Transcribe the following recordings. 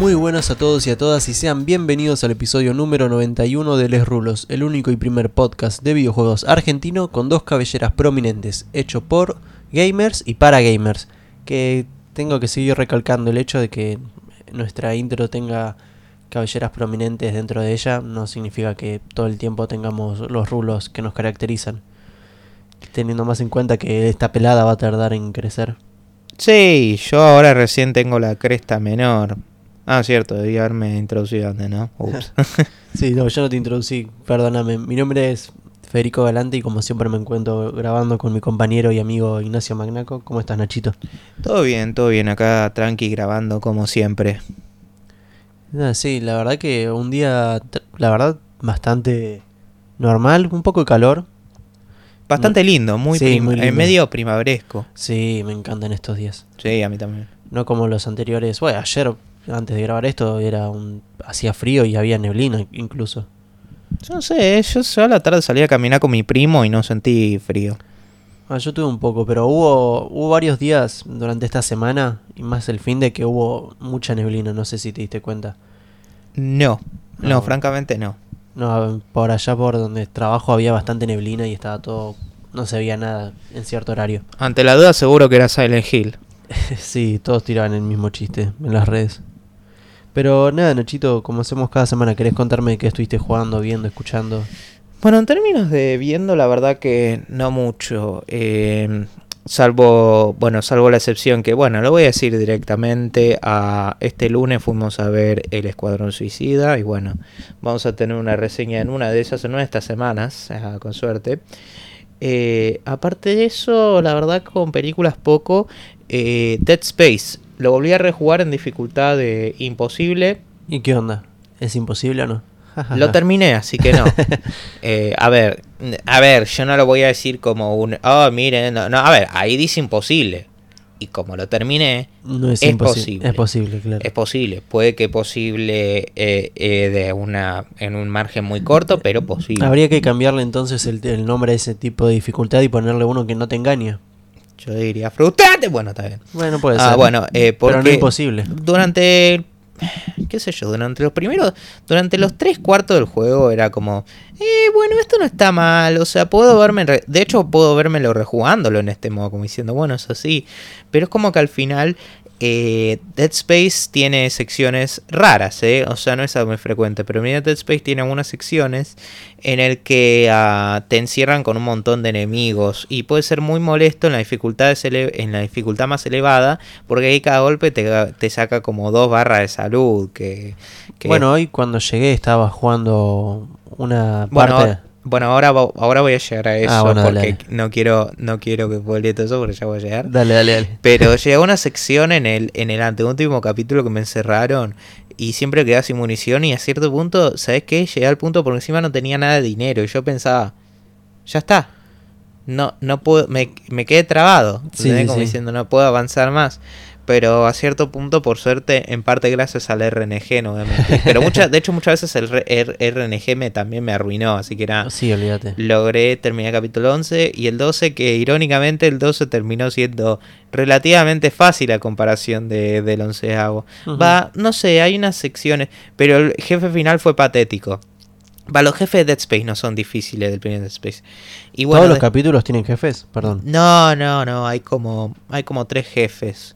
Muy buenas a todos y a todas y sean bienvenidos al episodio número 91 de Les Rulos, el único y primer podcast de videojuegos argentino con dos cabelleras prominentes, hecho por gamers y para gamers. Que tengo que seguir recalcando el hecho de que nuestra intro tenga cabelleras prominentes dentro de ella, no significa que todo el tiempo tengamos los rulos que nos caracterizan. Teniendo más en cuenta que esta pelada va a tardar en crecer. Sí, yo ahora recién tengo la cresta menor. Ah, cierto, debí haberme introducido antes, ¿no? Ups. Sí, no, yo no te introducí, perdóname. Mi nombre es Federico Galante y como siempre me encuentro grabando con mi compañero y amigo Ignacio Magnaco. ¿Cómo estás, Nachito? todo bien, todo bien. Acá tranqui grabando como siempre. Ah, sí, la verdad que un día, la verdad, bastante normal, un poco de calor. Bastante lindo, muy, Sí, muy eh, medio primaveresco. Sí, me encantan estos días. Sí, a mí también. No como los anteriores. Bueno, ayer, antes de grabar esto, era un hacía frío y había neblina incluso. Yo no sé, yo a la tarde salí a caminar con mi primo y no sentí frío. Ah, yo tuve un poco, pero hubo, hubo varios días durante esta semana, y más el fin de que hubo mucha neblina, no sé si te diste cuenta. No, no, No. francamente no. No, por allá por donde trabajo había bastante neblina y estaba todo, no se veía nada en cierto horario. Ante la duda seguro que era Silent Hill. sí, todos tiraban el mismo chiste en las redes. Pero nada, Nachito, como hacemos cada semana, ¿querés contarme qué estuviste jugando, viendo, escuchando? Bueno, en términos de viendo, la verdad que no mucho. eh, salvo, bueno, salvo la excepción que, bueno, lo voy a decir directamente. A este lunes fuimos a ver El Escuadrón Suicida. Y bueno, vamos a tener una reseña en una de esas, en una de estas semanas, ah, con suerte. Eh, aparte de eso, la verdad, con películas poco. eh, Dead Space. Lo volví a rejugar en dificultad de imposible. ¿Y qué onda? ¿Es imposible o no? Lo terminé, así que no. Eh, a ver, a ver, yo no lo voy a decir como un, oh, miren, no, no, a ver, ahí dice imposible. Y como lo terminé, No es, Es posible. Es posible, claro. es posible. Puede que posible eh, eh, de una, en un margen muy corto, pero posible. Habría que cambiarle entonces el, el nombre a ese tipo de dificultad y ponerle uno que no te engañe. Yo diría frustrante. Bueno, está bien. Bueno, puede Ah, ser. bueno, eh, pero no porque imposible. durante qué sé yo, durante los primeros, durante los tres cuartos del juego era como, eh, bueno, esto no está mal, o sea, puedo verme, de hecho puedo vérmelo rejugándolo en este modo, como diciendo, bueno, es así, pero es como que al final eh, Dead Space tiene secciones raras, ¿eh? o sea, no es algo muy frecuente, pero mira, Dead Space tiene algunas secciones en el que ah, te encierran con un montón de enemigos y puede ser muy molesto en la dificultad, ele- en la dificultad más elevada porque ahí cada golpe te, te saca como dos barras de salud que, que- Bueno, hoy cuando llegué estaba jugando una bueno, parte... bueno, ahora, ahora voy a llegar a eso Ah, bueno, dale, porque dale. no quiero no quiero que vuelva todo eso porque ya voy a llegar Dale, dale, dale. pero llegó una sección en el, en el anteúltimo capítulo que me encerraron y siempre quedaba sin munición y a cierto punto, ¿sabes qué? Llegué al punto por encima no tenía nada de dinero y yo pensaba, ya está. No, no puedo, me, me quedé trabado. Sí, ¿entendés? sí, Como sí. diciendo, no puedo avanzar más. Pero a cierto punto, por suerte, en parte gracias al RNG, no mentir. Pero muchas, de hecho, muchas veces el R- R- RNG me, también me arruinó, así que era Sí, olvídate. logré terminar el capítulo 11 y el 12 que irónicamente el 12 terminó siendo relativamente fácil a comparación de, del onceavo. Ujú. Va, no sé, hay unas secciones, pero el jefe final fue patético. Va, los jefes de Dead Space no son difíciles del primer Dead Space. Y bueno, ¿Todos los de- capítulos tienen jefes? Perdón. no, no, no, hay como, hay como tres jefes.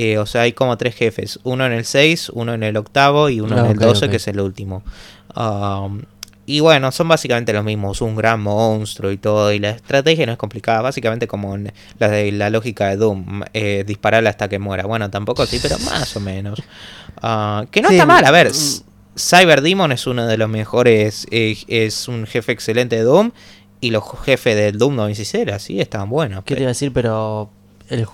Eh, o sea, hay como tres jefes. Uno en el 6, uno en el octavo y uno Ah, en el ok, 12, ok. que es el último. Um, y bueno, son básicamente los mismos. Un gran monstruo y todo. Y la estrategia no es complicada. Básicamente como en la de la lógica de Doom. Eh, dispararle hasta que muera. Bueno, tampoco así, pero más o menos. Ah, que no Sí, está mal. A ver, mm. Cyber Demon es uno de los mejores. eh, es un jefe excelente de Doom. Y los jefes del Doom 96 sí estaban buenos. ¿Qué te iba a decir? Pero... el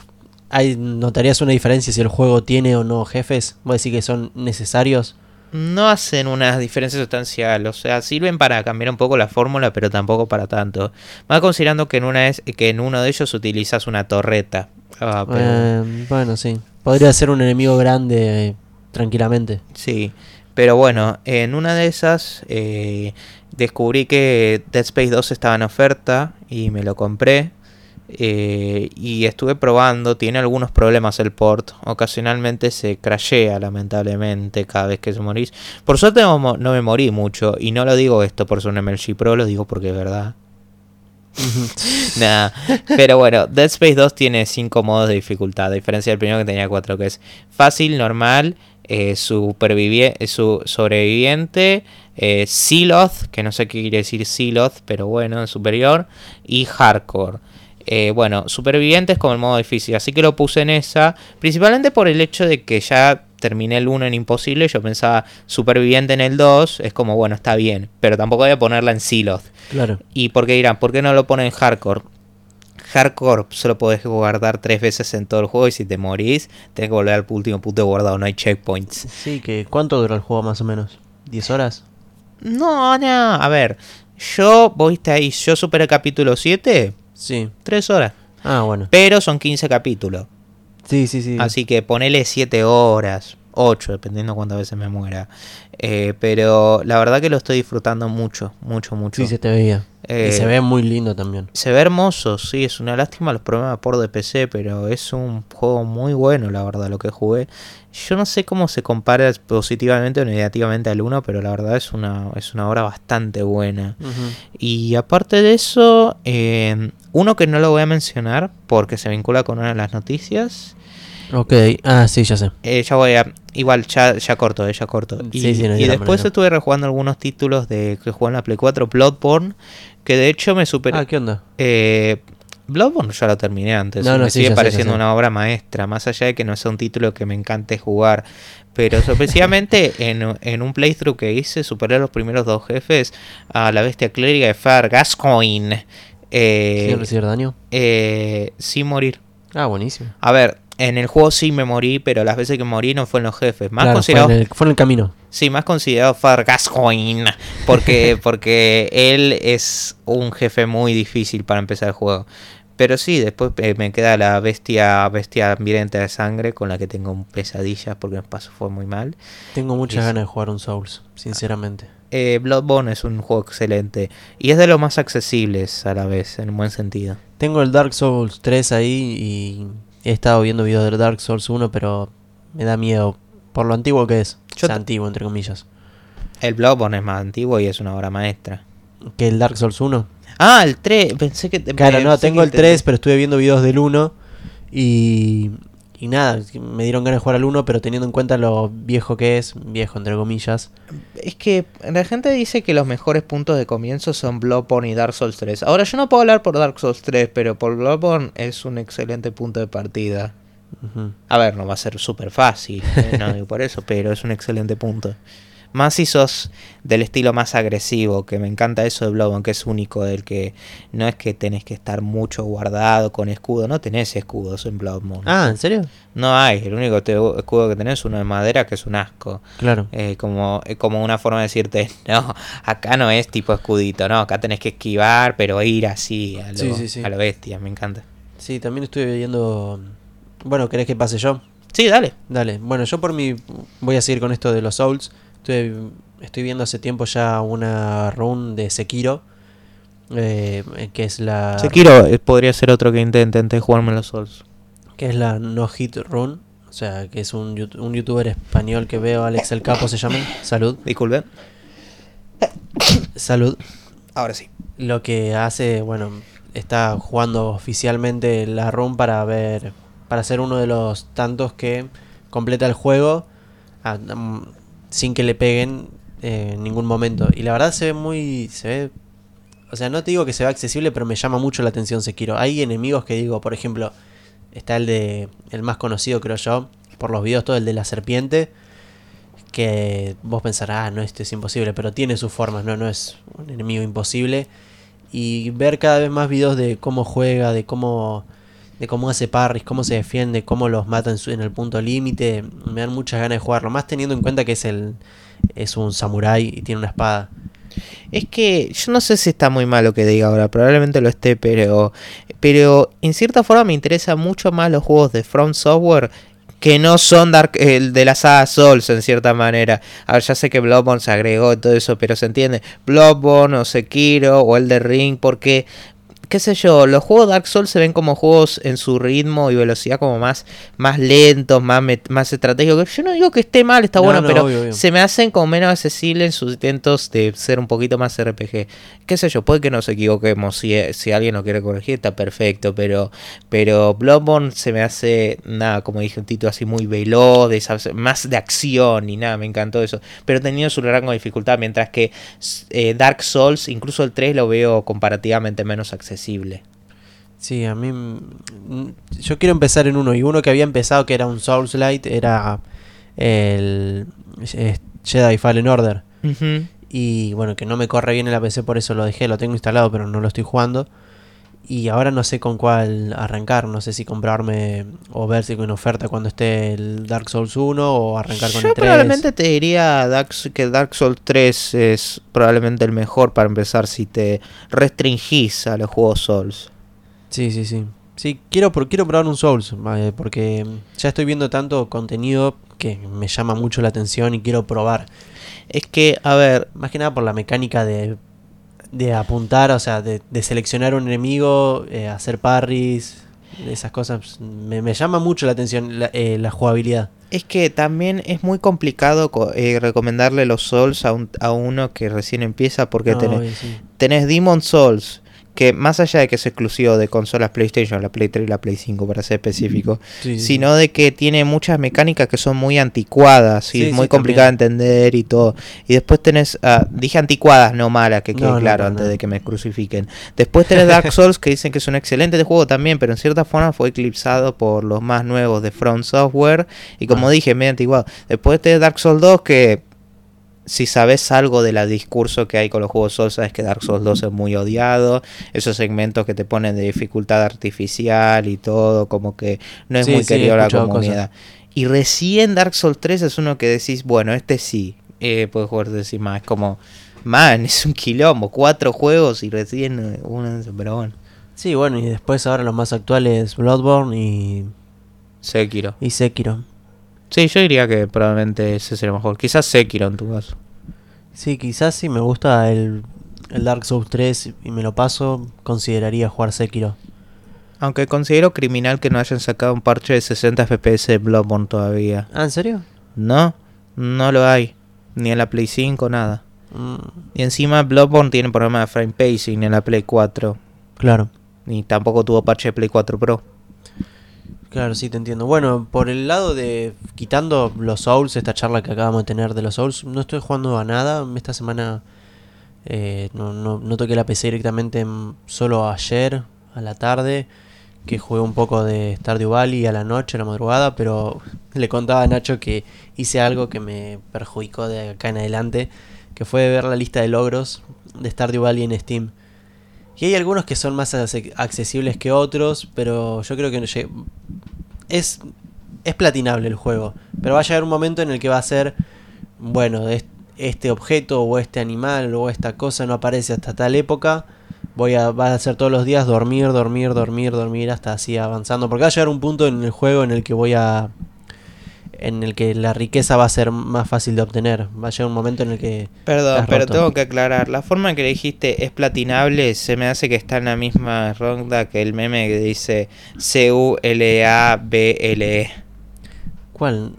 hay, ¿Notarías una diferencia si el juego tiene o no jefes? ¿Vos decís que son necesarios? no hacen una diferencia sustancial, o sea, sirven para cambiar un poco la fórmula, pero tampoco para tanto. Más considerando que en una es que en uno de ellos utilizas una torreta. Ah, pero- Eh, bueno, sí. Podría ser un enemigo grande eh, tranquilamente. Sí, pero bueno, en una de esas eh, descubrí que Dead Space 2 estaba en oferta y me lo compré. Eh, y estuve probando, tiene algunos problemas el port. Ocasionalmente se crashea, lamentablemente, cada vez que se morís. Por suerte no, me morí mucho. Y no lo digo esto por ser un MLG Pro, lo digo porque es verdad. Nah, pero bueno, Dead Space 2 tiene 5 modos de dificultad, a diferencia del primero que tenía 4, que es fácil, normal, eh, supervivie- eh, su sobreviviente, eh, Siloth, que no sé qué quiere decir Siloth, pero bueno, en superior, y hardcore. Eh, bueno, superviviente es como el modo difícil, así que lo puse en esa, principalmente por el hecho de que ya terminé el 1 en imposible, yo pensaba superviviente en el 2, es como bueno, está bien, pero tampoco voy a ponerla en Siloth. Claro. ¿Y por qué dirán? ¿Por qué no lo ponen en hardcore? Hardcore solo podés guardar tres veces en todo el juego y si te morís, tenés que volver al último punto de guardado, no hay checkpoints. Sí, que ¿cuánto dura el juego más o menos? ¿10 horas? No, no, a ver, yo, vos viste ahí, yo superé el capítulo 7, Sí. 3 horas, Ah, bueno. pero son 15 capítulos, Sí, sí, sí. así que ponele 7 horas, 8, dependiendo cuántas veces me muera. Eh, pero la verdad que lo estoy disfrutando mucho, mucho, mucho. Sí, se te veía. Eh, y se ve muy lindo también. Se ve hermoso, sí, es una lástima los problemas por de PC, pero es un juego muy bueno, la verdad, lo que jugué. Yo no sé cómo se compara positivamente o negativamente al 1, pero la verdad es una, es una obra bastante buena. Y aparte de eso, eh, uno que no lo voy a mencionar porque se vincula con una de las noticias. Ok. Ah, sí, ya sé. eh, ya voy a. Igual, ya, ya corto, eh, ya corto. Y, Sí, sí, no y después estuve rejugando algunos títulos de que jugué en la Play 4, Bloodborne, que de hecho me superé. Ah, ¿qué onda? Eh, Bloodborne ya lo terminé antes. No, no, me sí, sigue pareciendo sé. una obra maestra, más allá de que no sea un título que me encante jugar. Pero sorpresivamente en, en un playthrough que hice superé a los primeros dos jefes a la bestia clériga de Far Gascoigne. Eh, ¿Sin recibir daño? eh, sin morir. Ah, buenísimo. A ver, en el juego sí me morí, pero las veces que morí no fue en los jefes. Más Claro, fue, considerado en el, fue en el camino. Sí, más considerado Far Gascoigne. Porque, porque él es un jefe muy difícil para empezar el juego. Pero sí, después eh, me queda la bestia bestia hambrienta de sangre con la que tengo pesadillas porque me pasó fue muy mal. Tengo muchas ganas de jugar un Souls, sinceramente. Eh, Bloodborne es un juego excelente y es de los más accesibles a la vez, en un buen sentido. Tengo el Dark Souls 3 ahí y he estado viendo videos del Dark Souls 1, pero me da miedo por lo antiguo que es. Yo O sea, te- antiguo, entre comillas. El Bloodborne es más antiguo y es una obra maestra. ¿Que el Dark Souls 1? Ah, el 3, pensé que... Claro, no, tengo el te- 3, pero estuve viendo videos del 1 y, y nada, me dieron ganas de jugar al 1, pero teniendo en cuenta lo viejo que es, viejo entre comillas. Es que la gente dice que los mejores puntos de comienzo son Bloodborne y Dark Souls 3. Ahora yo no puedo hablar por Dark Souls 3, pero por Bloodborne es un excelente punto de partida. A ver, no va a ser súper fácil, ¿eh? no digo por eso, pero es un excelente punto. Más si sos del estilo más agresivo, que me encanta eso de Bloodborne, que es único, del que no es que tenés que estar mucho guardado con escudo, no tenés escudos en Bloodborne. Ah, ¿en serio? No hay, el único te- escudo que tenés es uno de madera que es un asco. Claro. Eh, como, eh, como una forma de decirte, no, acá no es tipo escudito, no, acá tenés que esquivar, pero ir así, a lo, Sí, sí, sí. a lo bestia, me encanta. Sí, también estuve viendo... Bueno, ¿querés que pase yo? Sí, dale. Dale, bueno, yo por mi... Voy a seguir con esto de los Souls. Estoy, estoy viendo hace tiempo ya una run de Sekiro. eh, que es la... Sekiro eh, podría ser otro que intente, intenté jugarme los Souls. Que es la No Hit Run. O sea, que es un, un youtuber español que veo, Alex el Capo se llama. Salud. Disculpen. Salud. Ahora sí. Lo que hace, bueno, está jugando oficialmente la run para ver, para ser uno de los tantos que completa el juego ah, mm, sin que le peguen eh, en ningún momento. Y la verdad se ve muy, se ve, o sea, no te digo que se ve accesible, pero me llama mucho la atención Sekiro. Hay enemigos que digo, por ejemplo, está el de, el más conocido creo yo, por los videos, todo el de la serpiente. Que vos pensarás, ah, no, esto es imposible, pero tiene sus formas, no, no es un enemigo imposible y ver cada vez más videos de cómo juega, de cómo de cómo hace parries, cómo se defiende, cómo los mata en, el punto límite, me dan muchas ganas de jugarlo, más teniendo en cuenta que es el es un samurái y tiene una espada. Es que yo no sé si está muy mal lo que diga ahora, probablemente lo esté, pero, pero en cierta forma me interesa mucho más los juegos de From Software que no son Dark, el de la saga Souls en cierta manera. A ver, ya sé que Bloodborne se agregó y todo eso, pero se entiende. Bloodborne o Sekiro o el de Ring, porque qué sé yo, los juegos Dark Souls se ven como juegos en su ritmo y velocidad como más, más lentos, más, más estratégicos. Yo no digo que esté mal, está No, bueno, no, pero obvio, obvio. se me hacen como menos accesibles en sus intentos de ser un poquito más RPG. Qué sé yo, puede que nos equivoquemos. Si, si alguien nos quiere corregir, está perfecto. Pero, pero Bloodborne se me hace, nada, como dije, un título así muy veloz, de esa- más de acción y nada, me encantó eso. Pero teniendo su rango de dificultad, mientras que eh, Dark Souls, incluso el 3, lo veo comparativamente menos accesible. Sí, a mí. mm, Yo quiero empezar en uno. Y uno que había empezado, que era un Souls Light, era el eh, Jedi Fallen Order. Ujú. Y bueno, que no me corre bien en la PC, por eso lo dejé. Lo tengo instalado, pero no lo estoy jugando. Y ahora no sé con cuál arrancar. No sé si comprarme o ver si con oferta cuando esté el Dark Souls 1 o arrancar con Yo el 3. probablemente te diría Dark, que Dark Souls 3 es probablemente el mejor para empezar si te restringís a los juegos Souls. Sí, sí, sí. Sí, quiero, por- quiero probar un Souls, eh, porque ya estoy viendo tanto contenido que me llama mucho la atención y quiero probar. Es que, a ver, Más que nada por la mecánica de, de apuntar, o sea, de, de seleccionar un enemigo, eh, hacer parries, esas cosas. Me, me llama mucho la atención la, eh, la jugabilidad. es que también es muy complicado co- eh, recomendarle los Souls a, un- a uno que recién empieza porque No, tenés, sí. tenés Demon Souls, que más allá de que es exclusivo de consolas PlayStation, la Play 3 y la Play 5 para ser específico, Sí, sí, sino de que tiene muchas mecánicas que son muy anticuadas y Sí, muy sí, complicada de entender y todo. Y después tenés, ah, dije anticuadas, no malas, que quede No, no, claro antes de que me crucifiquen. Después tenés Dark Souls que dicen que es un excelente juego también, pero en cierta forma fue eclipsado por los más nuevos de From Software y como Ah. dije, medio antiguado. Después tenés Dark Souls 2 que si sabes algo de la discurso que hay con los juegos Souls, sabes que Dark Souls 2 es muy odiado. Esos segmentos que te ponen de dificultad artificial y todo, como que no es Sí, muy sí, querido la comunidad. Y recién Dark Souls 3 es uno que decís, bueno, este sí, eh, puedes jugar decir más. Es como, man, es un quilombo, cuatro juegos y recién eh, uno, pero bueno, Sí, bueno, y después ahora los más actuales, Bloodborne y, Sekiro. y Sekiro. Sí, yo diría que probablemente ese sería mejor. Quizás Sekiro en tu caso. Sí, quizás si me gusta el, el Dark Souls 3 y me lo paso, consideraría jugar Sekiro. Aunque considero criminal que no hayan sacado un parche de 60 FPS de Bloodborne todavía. Ah, ¿en serio? No, no lo hay. Ni en la Play 5, nada. Mm, Y encima Bloodborne tiene problema de frame pacing en la Play 4. claro. Ni tampoco tuvo parche de Play 4 Pro. Claro, sí, te entiendo. Bueno, por el lado de quitando los Souls, esta charla que acabamos de tener de los Souls, no estoy jugando a nada. Esta semana eh, no, no, no toqué la PC directamente mm, solo ayer a la tarde, que jugué un poco de Stardew Valley a la noche, a la madrugada, pero le contaba a Nacho que hice algo que me perjudicó de acá en adelante, que fue ver la lista de logros de Stardew Valley en Steam. Y hay algunos que son más accesibles que otros, pero yo creo que es, es platinable el juego. Pero va a llegar un momento en el que va a ser, bueno, es- este objeto o este animal o esta cosa no aparece hasta tal época. Voy a, va a hacer todos los días dormir, dormir, dormir, dormir hasta así avanzando. Porque va a llegar un punto en el juego en el que voy a... En el que la riqueza va a ser más fácil de obtener. Va a llegar un momento en el que... Perdón, pero roto. tengo que aclarar. La forma que le dijiste es platinable se me hace que está en la misma ronda que el meme que dice C-U-L-A-B-L-E. ¿Cuál?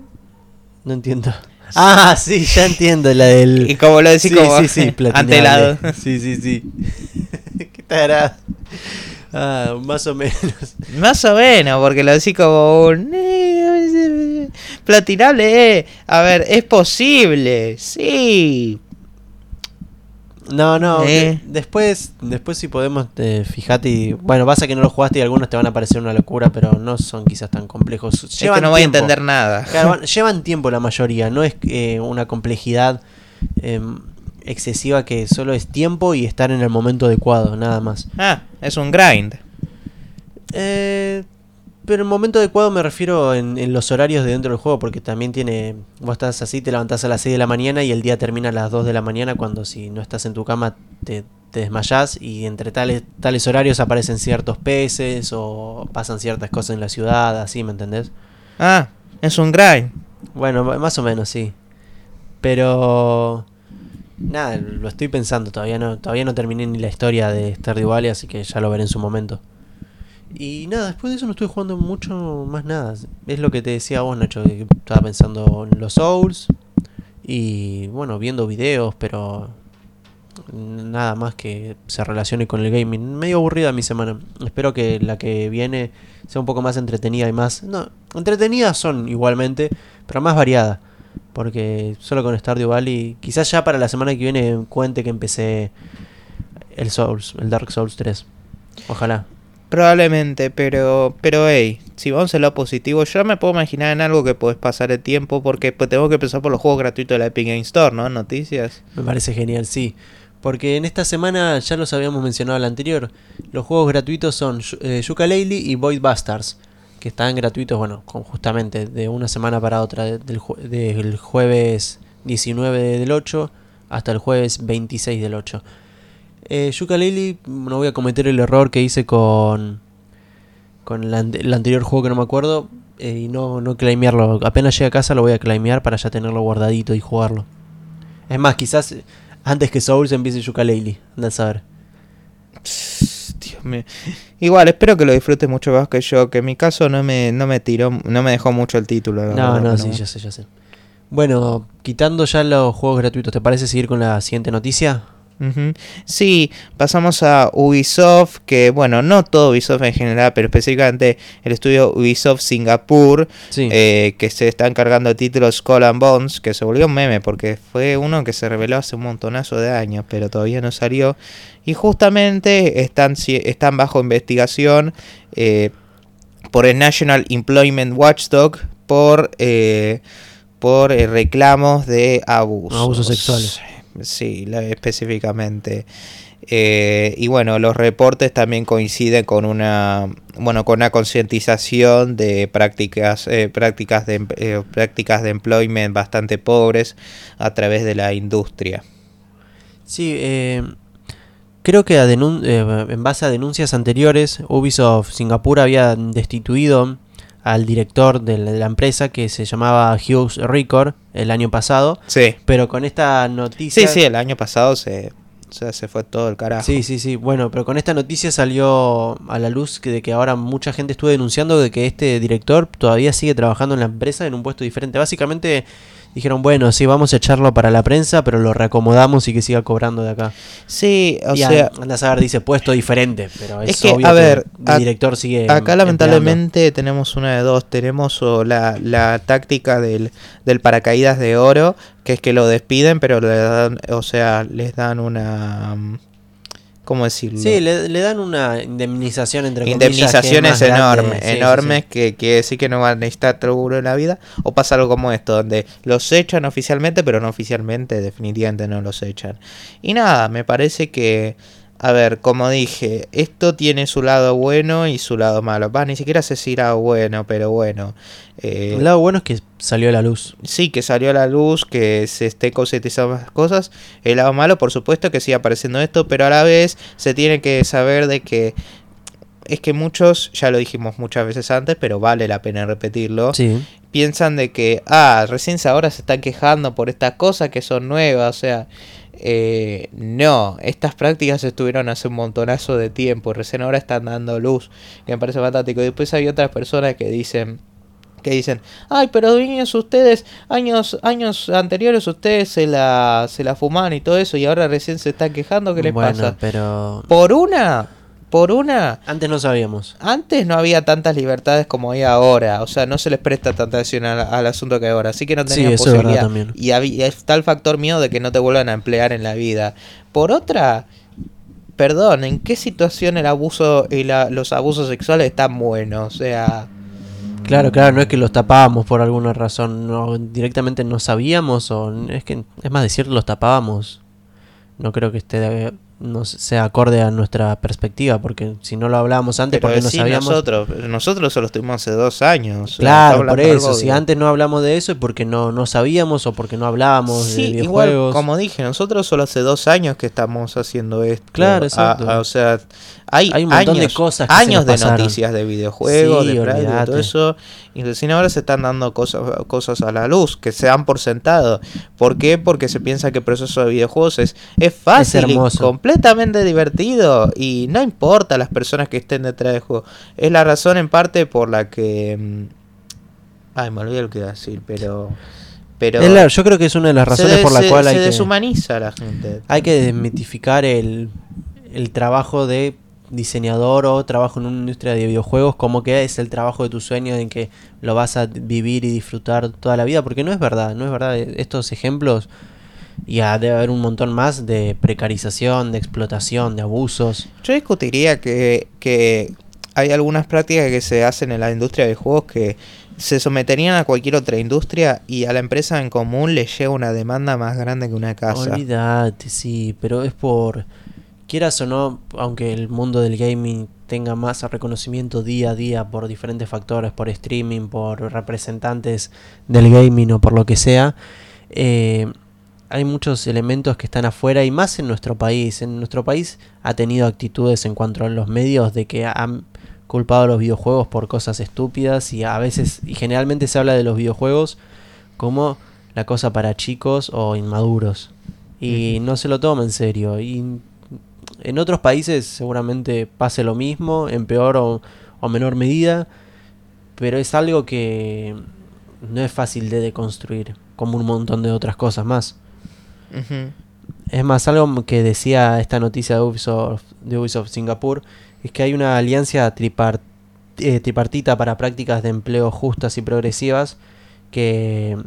No entiendo. Ah, sí, ya entiendo la del... Y como lo decís sí, como sí, sí, platinable. Sí, sí, sí. Qué tarado. Ah, más o menos. Más o menos, porque lo decís como un... eh, Platinable, eh. A ver, es posible. Sí. No, no, Eh. de- después, después si podemos, eh, fíjate y... Bueno, pasa que no lo jugaste y algunos te van a parecer una locura, pero no son quizás tan complejos. es que no voy a entender nada. Claro, llevan tiempo la mayoría, no es eh, una complejidad em, excesiva que solo es tiempo y estar en el momento adecuado, nada más. Ah, es un grind. Eh, pero en momento adecuado me refiero en, en los horarios de dentro del juego, porque también tiene. Vos estás así, te levantás a las 6 de la mañana y el día termina a las 2 de la mañana, cuando si no estás en tu cama te, te desmayás y entre tales, tales horarios aparecen ciertos peces o pasan ciertas cosas en la ciudad, así, ¿me entendés? Ah, es un grind. Bueno, más o menos, sí. Pero. Nada, lo estoy pensando, todavía no, todavía no terminé ni la historia de Stardew Valley, así que ya lo veré en su momento. Y nada, después de eso no estoy jugando mucho más nada. Es lo que te decía vos, Nacho, que estaba pensando en los Souls y bueno, viendo videos, pero nada más que se relacione con el gaming. Medio aburrida mi semana. Espero que la que viene sea un poco más entretenida y más... No, entretenidas son igualmente, pero más variada. Porque solo con Stardew Valley, quizás ya para la semana que viene cuente que empecé el Souls, el Dark Souls 3. Ojalá. Probablemente, pero, pero hey, si vamos a lo positivo, yo me puedo imaginar en algo que puedes pasar el tiempo porque pues, tengo que empezar por los juegos gratuitos de la Epic Game Store, ¿no? Noticias. Me parece genial, sí. Porque en esta semana, ya los habíamos mencionado la anterior, los juegos gratuitos son eh, Yooka-Laylee y Void Bastards, que están gratuitos, bueno, con, justamente de una semana para otra, del, del jueves 19 del 8 hasta el jueves 26 del 8. Eh, Yooka-Laylee, no voy a cometer el error que hice con, con el anterior juego que no me acuerdo eh, y no, no claimearlo. Apenas llegue a casa lo voy a claimear para ya tenerlo guardadito y jugarlo. Es más, quizás antes que Souls empiece Yooka-Laylee. Anda a saber. Dios mío. Igual, espero que lo disfrutes mucho más que yo. Que en mi caso no me, no me tiró, no me dejó mucho el título. No, verdad, no, sí, ya sé, ya sé. Bueno, quitando ya los juegos gratuitos, ¿te parece seguir con la siguiente noticia? Sí, pasamos a Ubisoft, que bueno, no todo Ubisoft en general, pero específicamente el estudio Ubisoft Singapur, Sí. eh, que se está encargando de títulos Skull and Bones, que se volvió un meme porque fue uno que se reveló hace un montonazo de años, pero todavía no salió. Y justamente están, están bajo investigación eh, por el National Employment Watchdog por, eh, por eh, reclamos de abusos. Abusos sexuales. Sí, la- específicamente. Eh, y bueno, los reportes también coinciden con una bueno con una concientización de prácticas eh, prácticas de em- eh, prácticas de employment bastante pobres a través de la industria. Sí, eh, creo que eh, en base a denuncias anteriores, Ubisoft Singapur había destituido al director de la, de la empresa que se llamaba Hughes Record el año pasado, Sí. pero con esta noticia... Sí, sí, el año pasado se, o sea, se fue todo el carajo. Sí, sí, sí. Bueno, pero con esta noticia salió a la luz que de que ahora mucha gente estuvo denunciando de que este director todavía sigue trabajando en la empresa en un puesto diferente. Básicamente dijeron, bueno, sí, vamos a echarlo para la prensa, pero lo reacomodamos y que siga cobrando de acá. Sí, o y sea, anda a saber, dice puesto diferente, pero es, Es que, obvio a ver, el director sigue. Acá empleando. lamentablemente tenemos una de dos. Tenemos la, la táctica del, del paracaídas de oro, que es que lo despiden, pero le dan, o sea, les dan una... mm, ¿Cómo decirlo? Sí, le, le dan una indemnización entre que Indemnizaciones grande. enormes, Sí, enormes sí. que quiere decir que no van a necesitar seguro en la vida. O pasa algo como esto, donde los echan oficialmente, pero no oficialmente, definitivamente no los echan. Y nada, me parece que, a ver, como dije, esto tiene su lado bueno y su lado malo. Va, ni siquiera sé si era bueno, pero bueno. Eh, El lado bueno es que salió a la luz. sí, que salió a la luz, que se esté concientizando más cosas. El lado malo, por supuesto, que sigue apareciendo esto, pero a la vez se tiene que saber de que es que muchos, ya lo dijimos muchas veces antes, pero vale la pena repetirlo, Sí. piensan de que, ah, recién ahora se están quejando por estas cosas que son nuevas, o sea, eh, no, estas prácticas estuvieron hace un montonazo de tiempo, recién ahora están dando luz, que me parece fantástico. Y después hay otras personas que dicen que dicen, ay, pero niños, ustedes, años, años anteriores ustedes se la, se la fumaban y todo eso, y ahora recién se están quejando, ¿qué les bueno, pasa? pero Por una, por una, antes no sabíamos. antes no había tantas libertades como hay ahora, o sea, no se les presta tanta atención al, al asunto que hay ahora, así que no tenían posibilidad. también. Y había, está el factor miedo de que no te vuelvan a emplear en la vida. Por otra, perdón, ¿en qué situación el abuso y la- los abusos sexuales están buenos? O sea, Claro, claro, no es que los tapábamos por alguna razón, no, directamente no sabíamos o es que es más de cierto los tapábamos. No creo que esté de- no sea acorde a nuestra perspectiva, porque si no lo hablábamos antes pero porque no sabíamos. nosotros, nosotros solo estuvimos hace dos años. sea, Claro, por de eso, si de- antes no hablamos de eso es porque no, no sabíamos o porque no hablábamos de Sí, videojuegos. igual, como dije, nosotros solo hace dos años que estamos haciendo esto. Claro, A- exacto. a- o sea, hay, Hay un montón años, de cosas que se años nos de noticias de videojuegos, Sí, de todo eso. Y recién ahora se están dando cosas, cosas a la luz que se dan por sentado. ¿Por qué? Porque se piensa que el proceso de videojuegos es, es fácil y hermoso. completamente divertido. Y no importa las personas que estén detrás del juego. Es la razón en parte por la que. mm, Ay, me olvidé lo que iba a decir, pero. Pero. Es la- yo creo que es una de las se razones de- por la se- cual se hay que, deshumaniza a la gente. hay que desmitificar el, el trabajo de diseñador o trabajo en una industria de videojuegos como que es el trabajo de tu sueño en que lo vas a vivir y disfrutar toda la vida, porque no es verdad, no es verdad. Estos ejemplos, y ah, debe haber un montón más de precarización, de explotación, de abusos. Yo discutiría que, que hay algunas prácticas que se hacen en la industria de juegos que se someterían a cualquier otra industria y a la empresa en común le llega una demanda más grande que una casa. Olvídate, sí, pero es por. Quieras o no, aunque el mundo del gaming tenga más reconocimiento día a día por diferentes factores, por streaming, por representantes del gaming o por lo que sea, eh, hay muchos elementos que están afuera y más en nuestro país. En nuestro país ha tenido actitudes en cuanto a los medios de que han culpado a los videojuegos por cosas estúpidas y a veces, y generalmente se habla de los videojuegos como la cosa para chicos o inmaduros. Y no se lo toma en serio. Y en otros países seguramente pase lo mismo, en peor o, o menor medida, pero es algo que no es fácil de deconstruir, como un montón de otras cosas más. Es más, algo que decía esta noticia de Ubisoft, de Ubisoft Singapur, es que hay una alianza eh, tripartita para prácticas de empleo justas y progresivas que,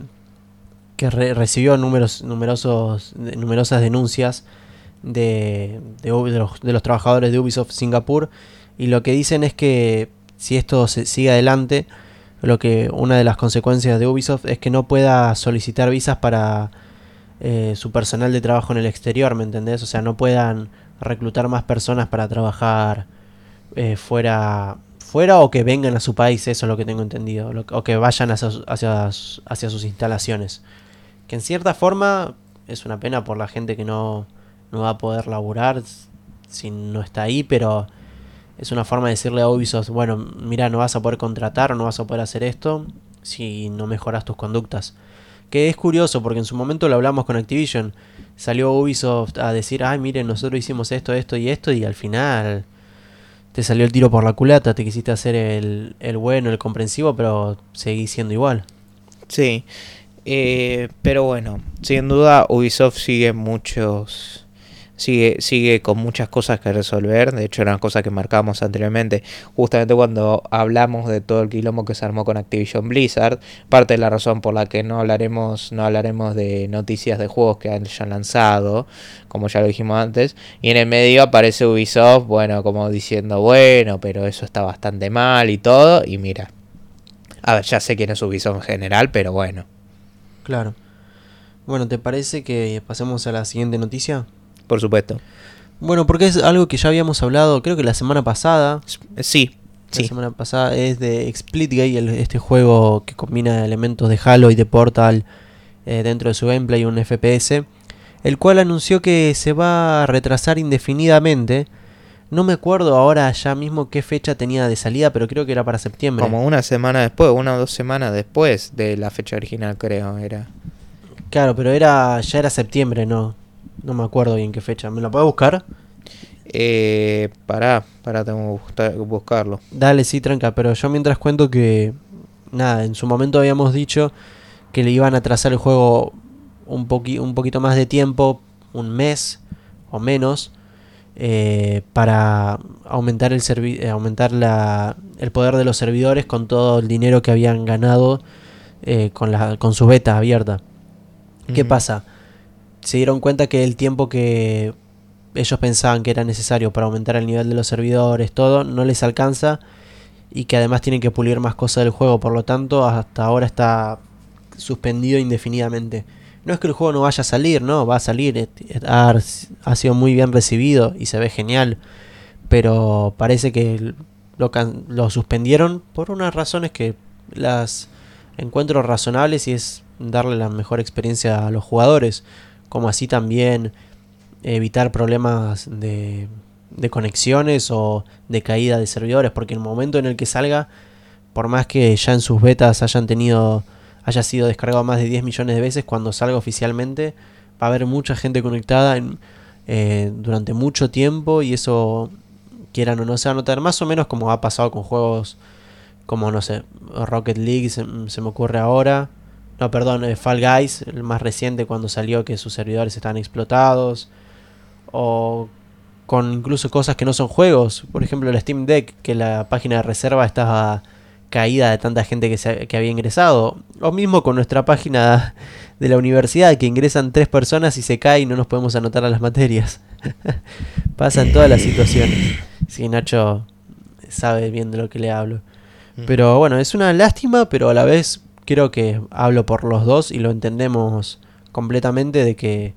que re- recibió números, numerosos, numerosas denuncias de, de los, de los trabajadores de Ubisoft Singapur y lo que dicen es que si esto se sigue adelante, lo que una de las consecuencias de Ubisoft es que no pueda solicitar visas para eh, su personal de trabajo en el exterior, ¿me entendés? O sea, no puedan reclutar más personas para trabajar eh, fuera fuera o que vengan a su país, eso es lo que tengo entendido, o que vayan hacia, hacia sus instalaciones. Que en cierta forma es una pena por la gente que no, no va a poder laburar si no está ahí, pero es una forma de decirle a Ubisoft, bueno, mira, no vas a poder contratar, no vas a poder hacer esto si no mejoras tus conductas. Que es curioso porque en su momento lo hablamos con Activision. Salió Ubisoft a decir, ay, miren, nosotros hicimos esto, esto y esto y al final te salió el tiro por la culata, te quisiste hacer el, el bueno, el comprensivo, pero seguís siendo igual. Sí. Eh, pero bueno, sin duda Ubisoft sigue muchos. Sigue, sigue con muchas cosas que resolver. De hecho, eran cosas que marcamos anteriormente. Justamente cuando hablamos de todo el quilombo que se armó con Activision Blizzard. Parte de la razón por la que no hablaremos, no hablaremos de noticias de juegos que hayan lanzado. Como ya lo dijimos antes. Y en el medio aparece Ubisoft, bueno, como diciendo, bueno, pero eso está bastante mal y todo. Y mira. A ver, ya sé quién es Ubisoft en general, pero bueno. Claro. Bueno, ¿te parece que pasemos a la siguiente noticia? Por supuesto. Bueno, porque es algo que ya habíamos hablado, creo que la semana pasada. Sí, La sí. semana pasada es de Splitgate, el- este juego que combina elementos de Halo y de Portal eh, dentro de su gameplay, un FPS, el cual anunció que se va a retrasar indefinidamente. No me acuerdo ahora ya mismo qué fecha tenía de salida, pero creo que era para septiembre. Como una semana después, una o dos semanas después de la fecha original, creo, era. Claro, pero era ya era septiembre, no. No me acuerdo bien qué fecha. ¿Me lo puedo buscar? Eh, pará, pará, tengo que buscar- buscarlo. Dale, sí, tranca, pero yo mientras cuento que, nada, en su momento habíamos dicho que le iban a trazar el juego un, poqui- un poquito más de tiempo, un mes o menos, eh, para aumentar, el, servi- eh, aumentar la, el poder de los servidores con todo el dinero que habían ganado eh, con, la, con su beta abierta. ¿Qué pasa? Se dieron cuenta que el tiempo que ellos pensaban que era necesario para aumentar el nivel de los servidores, todo, no les alcanza y que además tienen que pulir más cosas del juego, por lo tanto hasta ahora está suspendido indefinidamente. No es que el juego no vaya a salir, no, va a salir, et- ha, sido muy bien recibido y se ve genial, pero parece que lo, lo suspendieron por unas razones que las encuentro razonables y es darle la mejor experiencia a los jugadores, como así también evitar problemas de conexiones o de caída de servidores, porque el momento en el que salga, por más que ya en sus betas hayan tenido, haya sido descargado más de 10 millones de veces, cuando salga oficialmente va a haber mucha gente conectada en, eh, durante mucho tiempo y eso, quieran o no, se va a notar más o menos como ha pasado con juegos como, no sé, Rocket League, se, me ocurre ahora. No, perdón, eh, Fall Guys, el más reciente cuando salió que sus servidores están explotados. O con incluso cosas que no son juegos. Por ejemplo, el Steam Deck, que la página de reserva estaba caída de tanta gente que, se, que había ingresado. O mismo con nuestra página de la universidad, que ingresan tres personas y se cae y no nos podemos anotar a las materias. Pasa en todas las situaciones. Sí, Nacho sabe bien de lo que le hablo. Pero bueno, es una lástima, pero a la vez creo que hablo por los dos y lo entendemos completamente de que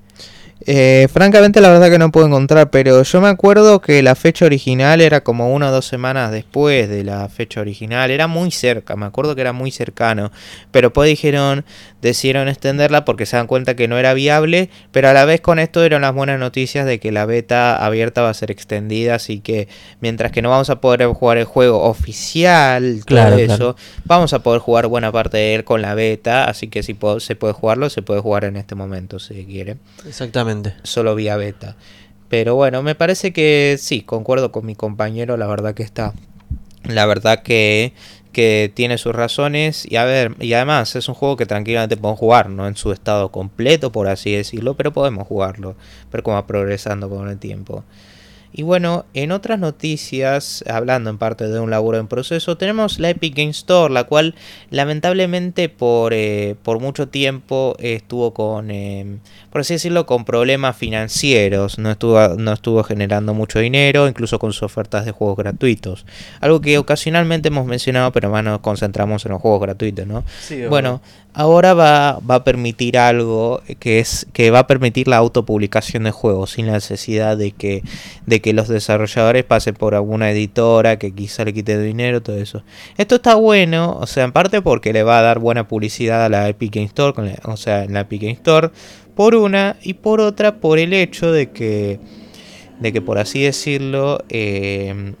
eh, francamente la verdad que no puedo encontrar, pero yo me acuerdo que la fecha original era como una o dos semanas después de la fecha original, era muy cerca, me acuerdo que era muy cercano, pero después dijeron, decidieron extenderla porque se dan cuenta que no era viable, pero a la vez con esto eran las buenas noticias de que la beta abierta va a ser extendida, así que mientras que no vamos a poder jugar el juego oficial, claro, eso, vamos a poder jugar buena parte de él con la beta, así que si se puede jugarlo, se puede jugar en este momento si quiere. Exactamente. Solo vía beta. Pero bueno, me parece que sí, concuerdo con mi compañero, la verdad que está. La verdad que, que tiene sus razones. Y a ver, y además es un juego que tranquilamente podemos jugar, no en su estado completo, por así decirlo, pero podemos jugarlo. Ver cómo va progresando con el tiempo. Y bueno, en otras noticias, hablando en parte de un laburo en proceso, tenemos la Epic Game Store, la cual lamentablemente por, eh, por mucho tiempo estuvo con, em, por así decirlo, con problemas financieros, no estuvo, no estuvo generando mucho dinero, incluso con sus ofertas de juegos gratuitos. Algo que ocasionalmente hemos mencionado, pero más nos concentramos en los juegos gratuitos, ¿no? bueno, ahora va, va, a permitir algo que es que va a permitir la autopublicación de juegos sin la necesidad de que, de que los desarrolladores pasen por alguna editora que quizá le quite dinero, todo eso. Esto está bueno, o sea, en parte porque le va a dar buena publicidad a la Epic Game Store, o sea, en la Epic Game Store, por una, y por otra por el hecho de que, de que por así decirlo, eh,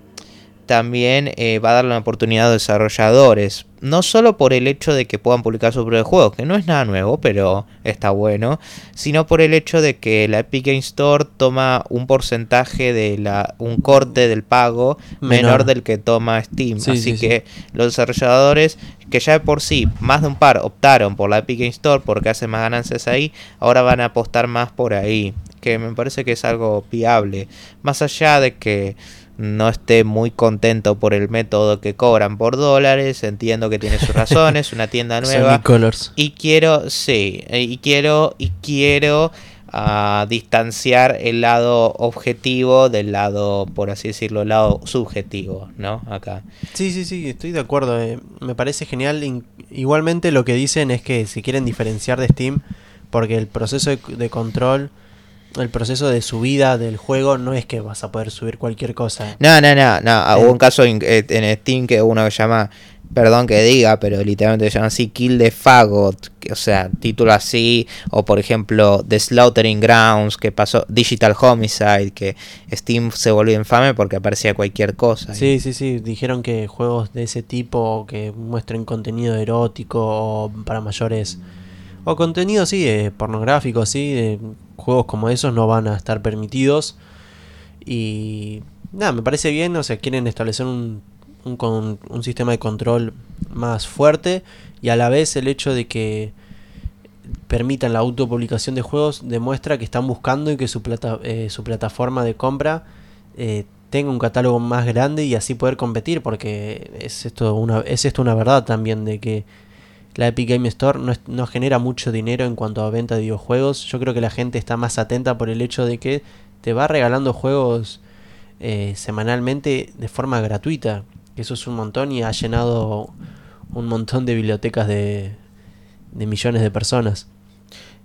también eh, va a dar la oportunidad a desarrolladores. No solo por el hecho de que puedan publicar sus propios juegos, que no es nada nuevo, pero está bueno, sino por el hecho de que la Epic Game Store toma un porcentaje de la, un corte del pago menor, del que toma Steam. Así que los desarrolladores, que ya de por sí, más de un par optaron por la Epic Game Store porque hacen más ganancias ahí, ahora van a apostar más por ahí. Que me parece que es algo viable. Más allá de que no esté muy contento por el método que cobran por dólares, entiendo que tiene sus razones, una tienda nueva. Y quiero, sí, y quiero, y quiero ah, distanciar el lado objetivo del lado, por así decirlo, el lado subjetivo, ¿no? Acá. Sí, sí, sí, estoy de acuerdo. Eh, me parece genial. Igualmente lo que dicen es que si quieren diferenciar de Steam, porque el proceso de control el proceso de subida del juego no es que vas a poder subir cualquier cosa. No, no, no, no. Hubo un caso en, en, Steam que uno llama, perdón que diga, pero literalmente se llama así Kill the Fagot, o sea, título así, o por ejemplo The Slaughtering Grounds, que pasó Digital Homicide, que Steam se volvió infame porque aparecía cualquier cosa. Sí, sí, sí, dijeron que juegos de ese tipo que muestren contenido erótico o para mayores o contenido sí, eh, pornográfico, sí, juegos como esos no van a estar permitidos. Y nada, me parece bien, o sea, quieren establecer un, un, un, sistema de control más fuerte y a la vez el hecho de que permitan la autopublicación de juegos demuestra que están buscando y que su, plata, eh, su plataforma de compra eh, tenga un catálogo más grande y así poder competir porque es esto una, es esto una verdad también de que la Epic Game Store no, genera mucho dinero en cuanto a venta de videojuegos. Yo creo que la gente está más atenta por el hecho de que te va regalando juegos eh, semanalmente de forma gratuita. Eso es un montón y ha llenado un montón de bibliotecas de, de millones de personas.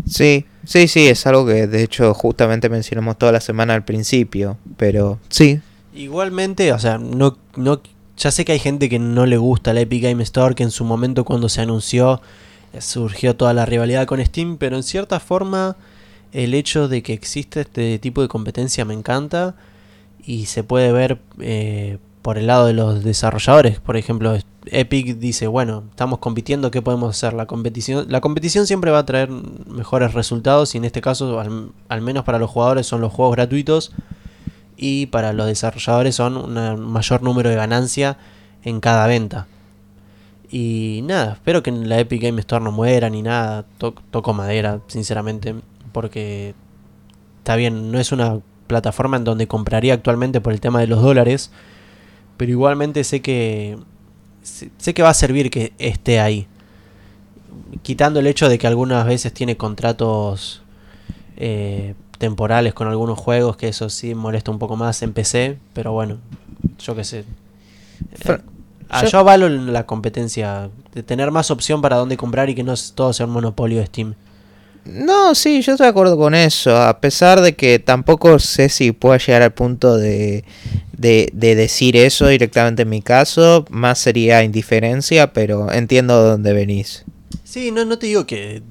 Sí, sí, sí, es algo que de hecho justamente mencionamos toda la semana al principio, pero sí. Igualmente, o sea, no, no ya sé que hay gente que no le gusta la Epic Game Store, que en su momento cuando se anunció eh, surgió toda la rivalidad con Steam, pero en cierta forma el hecho de que existe este tipo de competencia me encanta y se puede ver eh, por el lado de los desarrolladores. Por ejemplo, Epic dice, bueno, estamos compitiendo, ¿qué podemos hacer? La competición, la competición siempre va a traer mejores resultados y en este caso, al, menos para los jugadores, son los juegos gratuitos y para los desarrolladores son un mayor número de ganancia en cada venta. Y nada, espero que en la Epic Game Store no muera ni nada. toco madera, sinceramente, porque está bien, no es una plataforma en donde compraría actualmente por el tema de los dólares pero igualmente sé que sé que va a servir que esté ahí. Quitando el hecho de que algunas veces tiene contratos eh, temporales con algunos juegos, que eso sí molesta un poco más en PC, pero bueno, yo qué sé. Eh, ah, yo, avalo la competencia, de tener más opción para dónde comprar y que no todo sea un monopolio de Steam. No, sí, yo estoy de acuerdo con eso, a pesar de que tampoco sé si pueda llegar al punto de, de, decir eso directamente en mi caso, más sería indiferencia, pero entiendo de dónde venís. Sí, no, no te digo que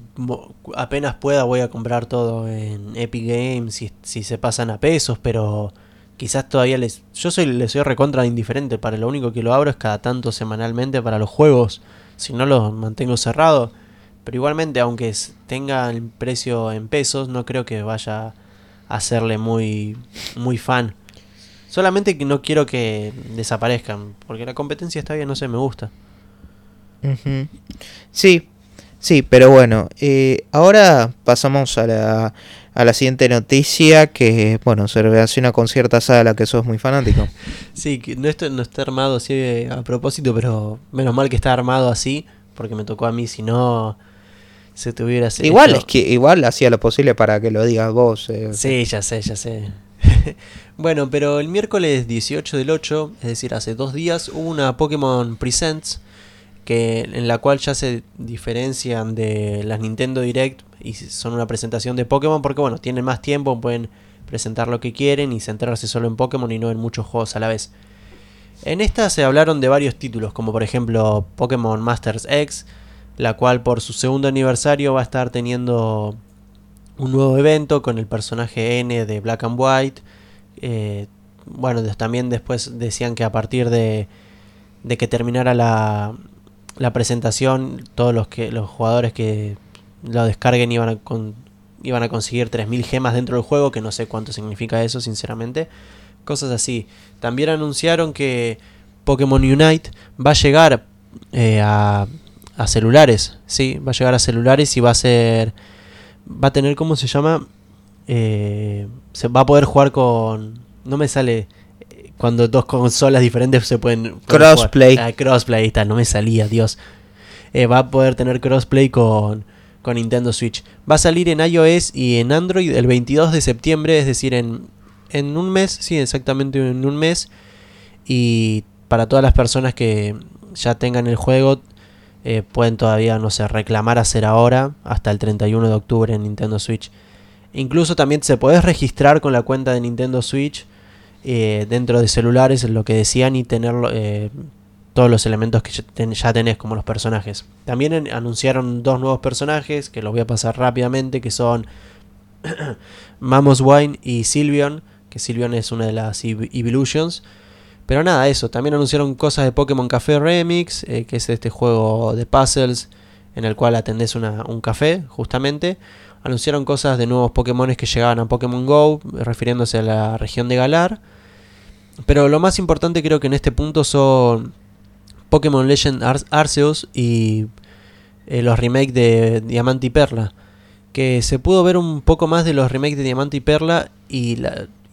apenas pueda voy a comprar todo en Epic Games si, se pasan a pesos, pero quizás todavía les... Yo soy, les soy recontra indiferente, para lo único que lo abro es cada tanto semanalmente para los juegos, si no los mantengo cerrado. Pero igualmente, aunque tenga el precio en pesos, no creo que vaya a hacerle muy, muy fan. Solamente que no quiero que desaparezcan, porque la competencia está bien, no sé, me gusta. Sí, sí, pero bueno, eh, ahora pasamos a la, a la siguiente noticia que, bueno, se relaciona con cierta saga a la que sos muy fanático. sí, que no, no está armado así eh, a propósito, pero menos mal que está armado así, porque me tocó a mí, si no se te hubiera... Igual, es que igual hacía lo posible para que lo digas vos. Eh, sí, ya sé, ya sé. bueno, pero el miércoles 18 del 8, es decir, hace dos días, hubo una Pokémon Presents que, en la cual ya se diferencian de las Nintendo Direct y son una presentación de Pokémon porque, bueno, tienen más tiempo, pueden presentar lo que quieren y centrarse solo en Pokémon y no en muchos juegos a la vez. En esta se hablaron de varios títulos, como por ejemplo Pokémon Masters X, la cual por su segundo aniversario va a estar teniendo un nuevo evento con el personaje N de Black and White. Eh, bueno, también después decían que a partir de, de que terminara la, la, presentación, todos los, que, los jugadores que lo descarguen iban a, iban a conseguir 3.000 gemas dentro del juego, que no sé cuánto significa eso, sinceramente. Cosas así. También anunciaron que Pokémon Unite va a llegar eh, a, a celulares, ¿sí? Va a llegar a celulares y va a ser va a tener, ¿cómo se llama? Eh, se va a poder jugar con... No me sale cuando dos consolas diferentes se pueden... crossplay. Ah, crossplay, está, no me salía, Dios. Eh, va a poder tener crossplay con, con Nintendo Switch. Va a salir en iOS y en Android el 22 de septiembre, es decir, en, en un mes, sí, exactamente en un mes. Y para todas las personas que ya tengan el juego, eh, pueden todavía, no sé, reclamar hacer ahora hasta el 31 de octubre en Nintendo Switch. Incluso también se puede registrar con la cuenta de Nintendo Switch eh, dentro de celulares, lo que decían, y tener eh, todos los elementos que ya tenés, como los personajes. También anunciaron dos nuevos personajes, que los voy a pasar rápidamente, que son Mamos Wine y Sylveon, que Sylveon es una de las Evolutions. Pero nada, eso. También anunciaron cosas de Pokémon Café Remix, eh, que es este juego de puzzles en el cual atendés un café, justamente. Anunciaron cosas de nuevos Pokémon que llegaban a Pokémon Go, refiriéndose a la región de Galar. Pero lo más importante creo que en este punto son Pokémon Legend Arceus y eh, los remakes de Diamante y Perla. Que se pudo ver un poco más de los remakes de Diamante y Perla y,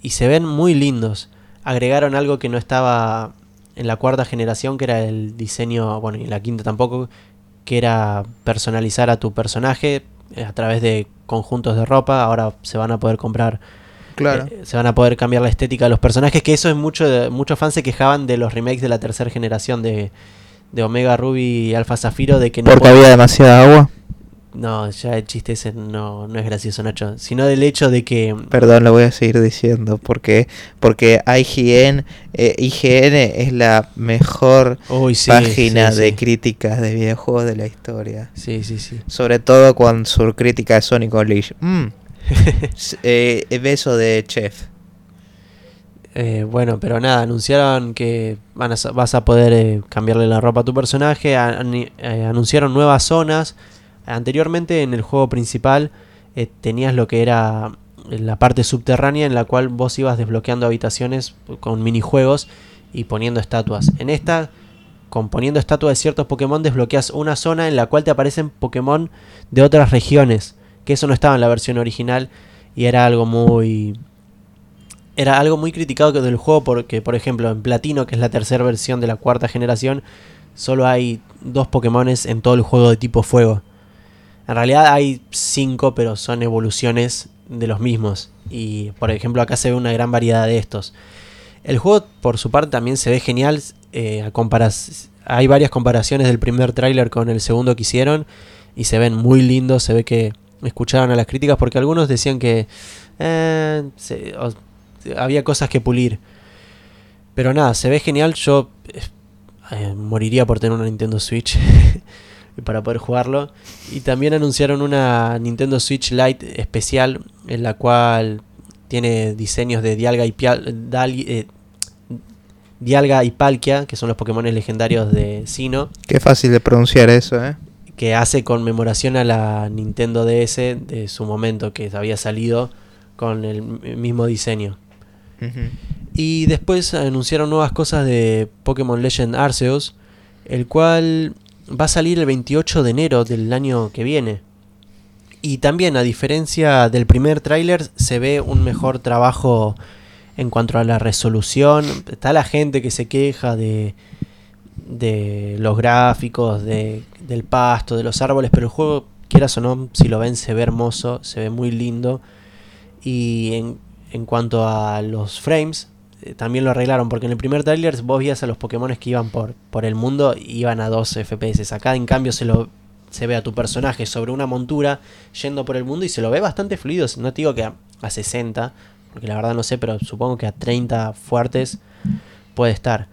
y se ven muy lindos agregaron algo que no estaba en la cuarta generación, que era el diseño, bueno, y la quinta tampoco, que era personalizar a tu personaje eh, a través de conjuntos de ropa. Ahora se van a poder comprar. Claro. Eh, se van a poder cambiar la estética de los personajes. Que eso es mucho. muchos fans se quejaban de los remakes de la tercera generación de, de Omega Ruby y Alpha Zafiro. De que no Porque había demasiada agua. No, ya el chiste ese no, no es gracioso, Nacho. Sino del hecho de que. Perdón, lo voy a seguir diciendo. Porque, porque IGN, eh, IGN es la mejor página de críticas de videojuegos de la historia. Sí, sí, sí. Sobre todo con su crítica de Sonic Unleashed. Mm. eh, beso de chef. Eh, bueno, pero nada, anunciaron que vas a poder eh, cambiarle la ropa a tu personaje, eh, anunciaron nuevas zonas. Anteriormente en el juego principal tenías lo que era la parte subterránea en la cual vos ibas desbloqueando habitaciones con minijuegos y poniendo estatuas. En esta, con poniendo estatuas de ciertos Pokémon, desbloqueas una zona en la cual te aparecen Pokémon de otras regiones, que eso no estaba en la versión original y era algo muy era algo muy criticado del juego porque, por ejemplo, en Platino, que es la tercera versión de la cuarta generación, solo hay dos Pokémones en todo el juego de tipo fuego. En realidad hay cinco, pero son evoluciones de los mismos. Y, por ejemplo, acá se ve una gran variedad de estos. El juego, por su parte, también se ve genial. eh, hay varias comparaciones del primer tráiler con el segundo que hicieron. Y se ven muy lindos. Se ve que escucharon a las críticas porque algunos decían que eh, había cosas que pulir. Pero nada, se ve genial. Yo eh, moriría por tener una Nintendo Switch para poder jugarlo. Y también anunciaron una Nintendo Switch Lite especial en la cual tiene diseños de Dialga y, Pial- eh, Dialga y Palkia, que son los Pokémon legendarios de Sino, Qué fácil de pronunciar eso, ¿eh? Que hace conmemoración a la Nintendo DS de su momento que había salido con el mismo diseño. Y después anunciaron nuevas cosas de Pokémon Legend Arceus, el cual va a salir el 28 de enero del año que viene. Y también, a diferencia del primer tráiler, se ve un mejor trabajo en cuanto a la resolución. Está la gente que se queja de, de los gráficos, de, del pasto, de los árboles, pero el juego, quieras o no, si lo ven, se ve hermoso, se ve muy lindo. Y en, en cuanto a los frames, eh, también lo arreglaron, porque en el primer tráiler vos veías a los Pokémon que iban por, por el mundo iban a 12 FPS. Acá en cambio se lo se ve a tu personaje sobre una montura yendo por el mundo y se lo ve bastante fluido. No te digo que a, a 60, porque la verdad no sé, pero supongo que a 30 fuertes puede estar.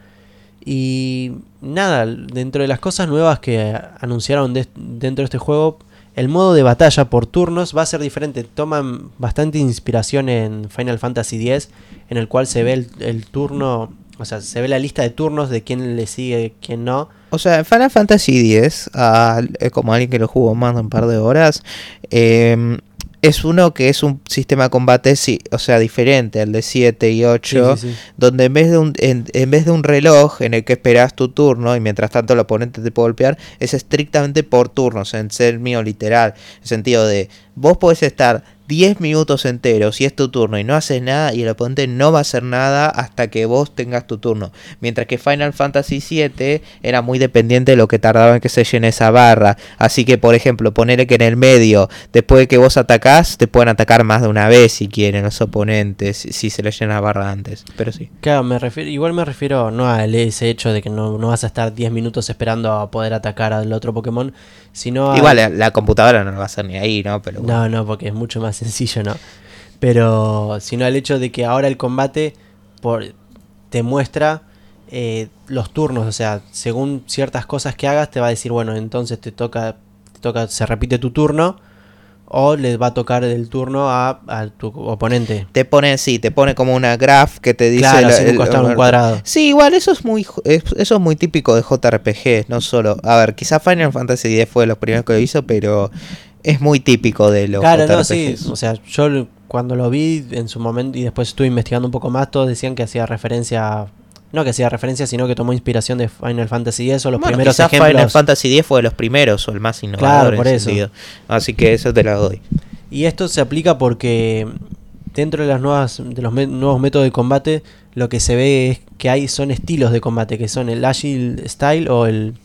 Y nada, dentro de las cosas nuevas que anunciaron de- dentro de este juego, el modo de batalla por turnos va a ser diferente. Toman bastante inspiración en Final Fantasy X, en el cual se ve el, turno, o sea, se ve la lista de turnos de quién le sigue, quién no. O sea, Final Fantasy X, ah, eh, como alguien que lo jugó más de un par de horas, eh, es uno que es un sistema de combate, sí, o sea, diferente al de 7 y 8, Sí, sí, sí. donde en vez, de un, en, en vez de un reloj en el que esperas tu turno y mientras tanto el oponente te puede golpear, es estrictamente por turnos, en ser mío literal, en sentido de vos podés estar 10 minutos enteros y es tu turno y no haces nada y el oponente no va a hacer nada hasta que vos tengas tu turno. Mientras que Final Fantasy VII era muy dependiente de lo que tardaba en que se llene esa barra. Así que, por ejemplo, ponerle que en el medio, después de que vos atacás, te pueden atacar más de una vez si quieren los oponentes, si se les llena la barra antes. Pero sí. Claro, me refiero, igual me refiero no a ese hecho de que no, no vas a estar 10 minutos esperando a poder atacar al otro Pokémon, sino a- Igual la, la computadora no lo va a hacer ni ahí, ¿no? Pero bueno. No, no, porque es mucho más sencillo, ¿no? Pero sino el hecho de que ahora el combate por, te muestra eh, los turnos, o sea, según ciertas cosas que hagas te va a decir, bueno, entonces te toca, te toca se repite tu turno o le va a tocar el turno a, a tu oponente. Te pone, sí, te pone como una graph que te dice... Claro, un el- costado, un el- cuadrado. Sí, igual eso es muy eso es muy típico de JRPG, no solo. A ver, quizá Final Fantasy X fue de los primeros que lo hizo, pero es muy típico de los Claro, no, sí. O sea, yo cuando lo vi en su momento y después estuve investigando un poco más, todos decían que hacía referencia. No que hacía referencia, sino que tomó inspiración de Final Fantasy X o los Bueno, primeros quizá Final ejemplos. Fantasy X fue de los primeros o el más innovador Claro, en por ese eso. sentido. Así que eso te lo doy. Y esto se aplica porque dentro de las nuevas de los nuevos métodos de combate lo que se ve es que hay son estilos de combate que son el agile style o el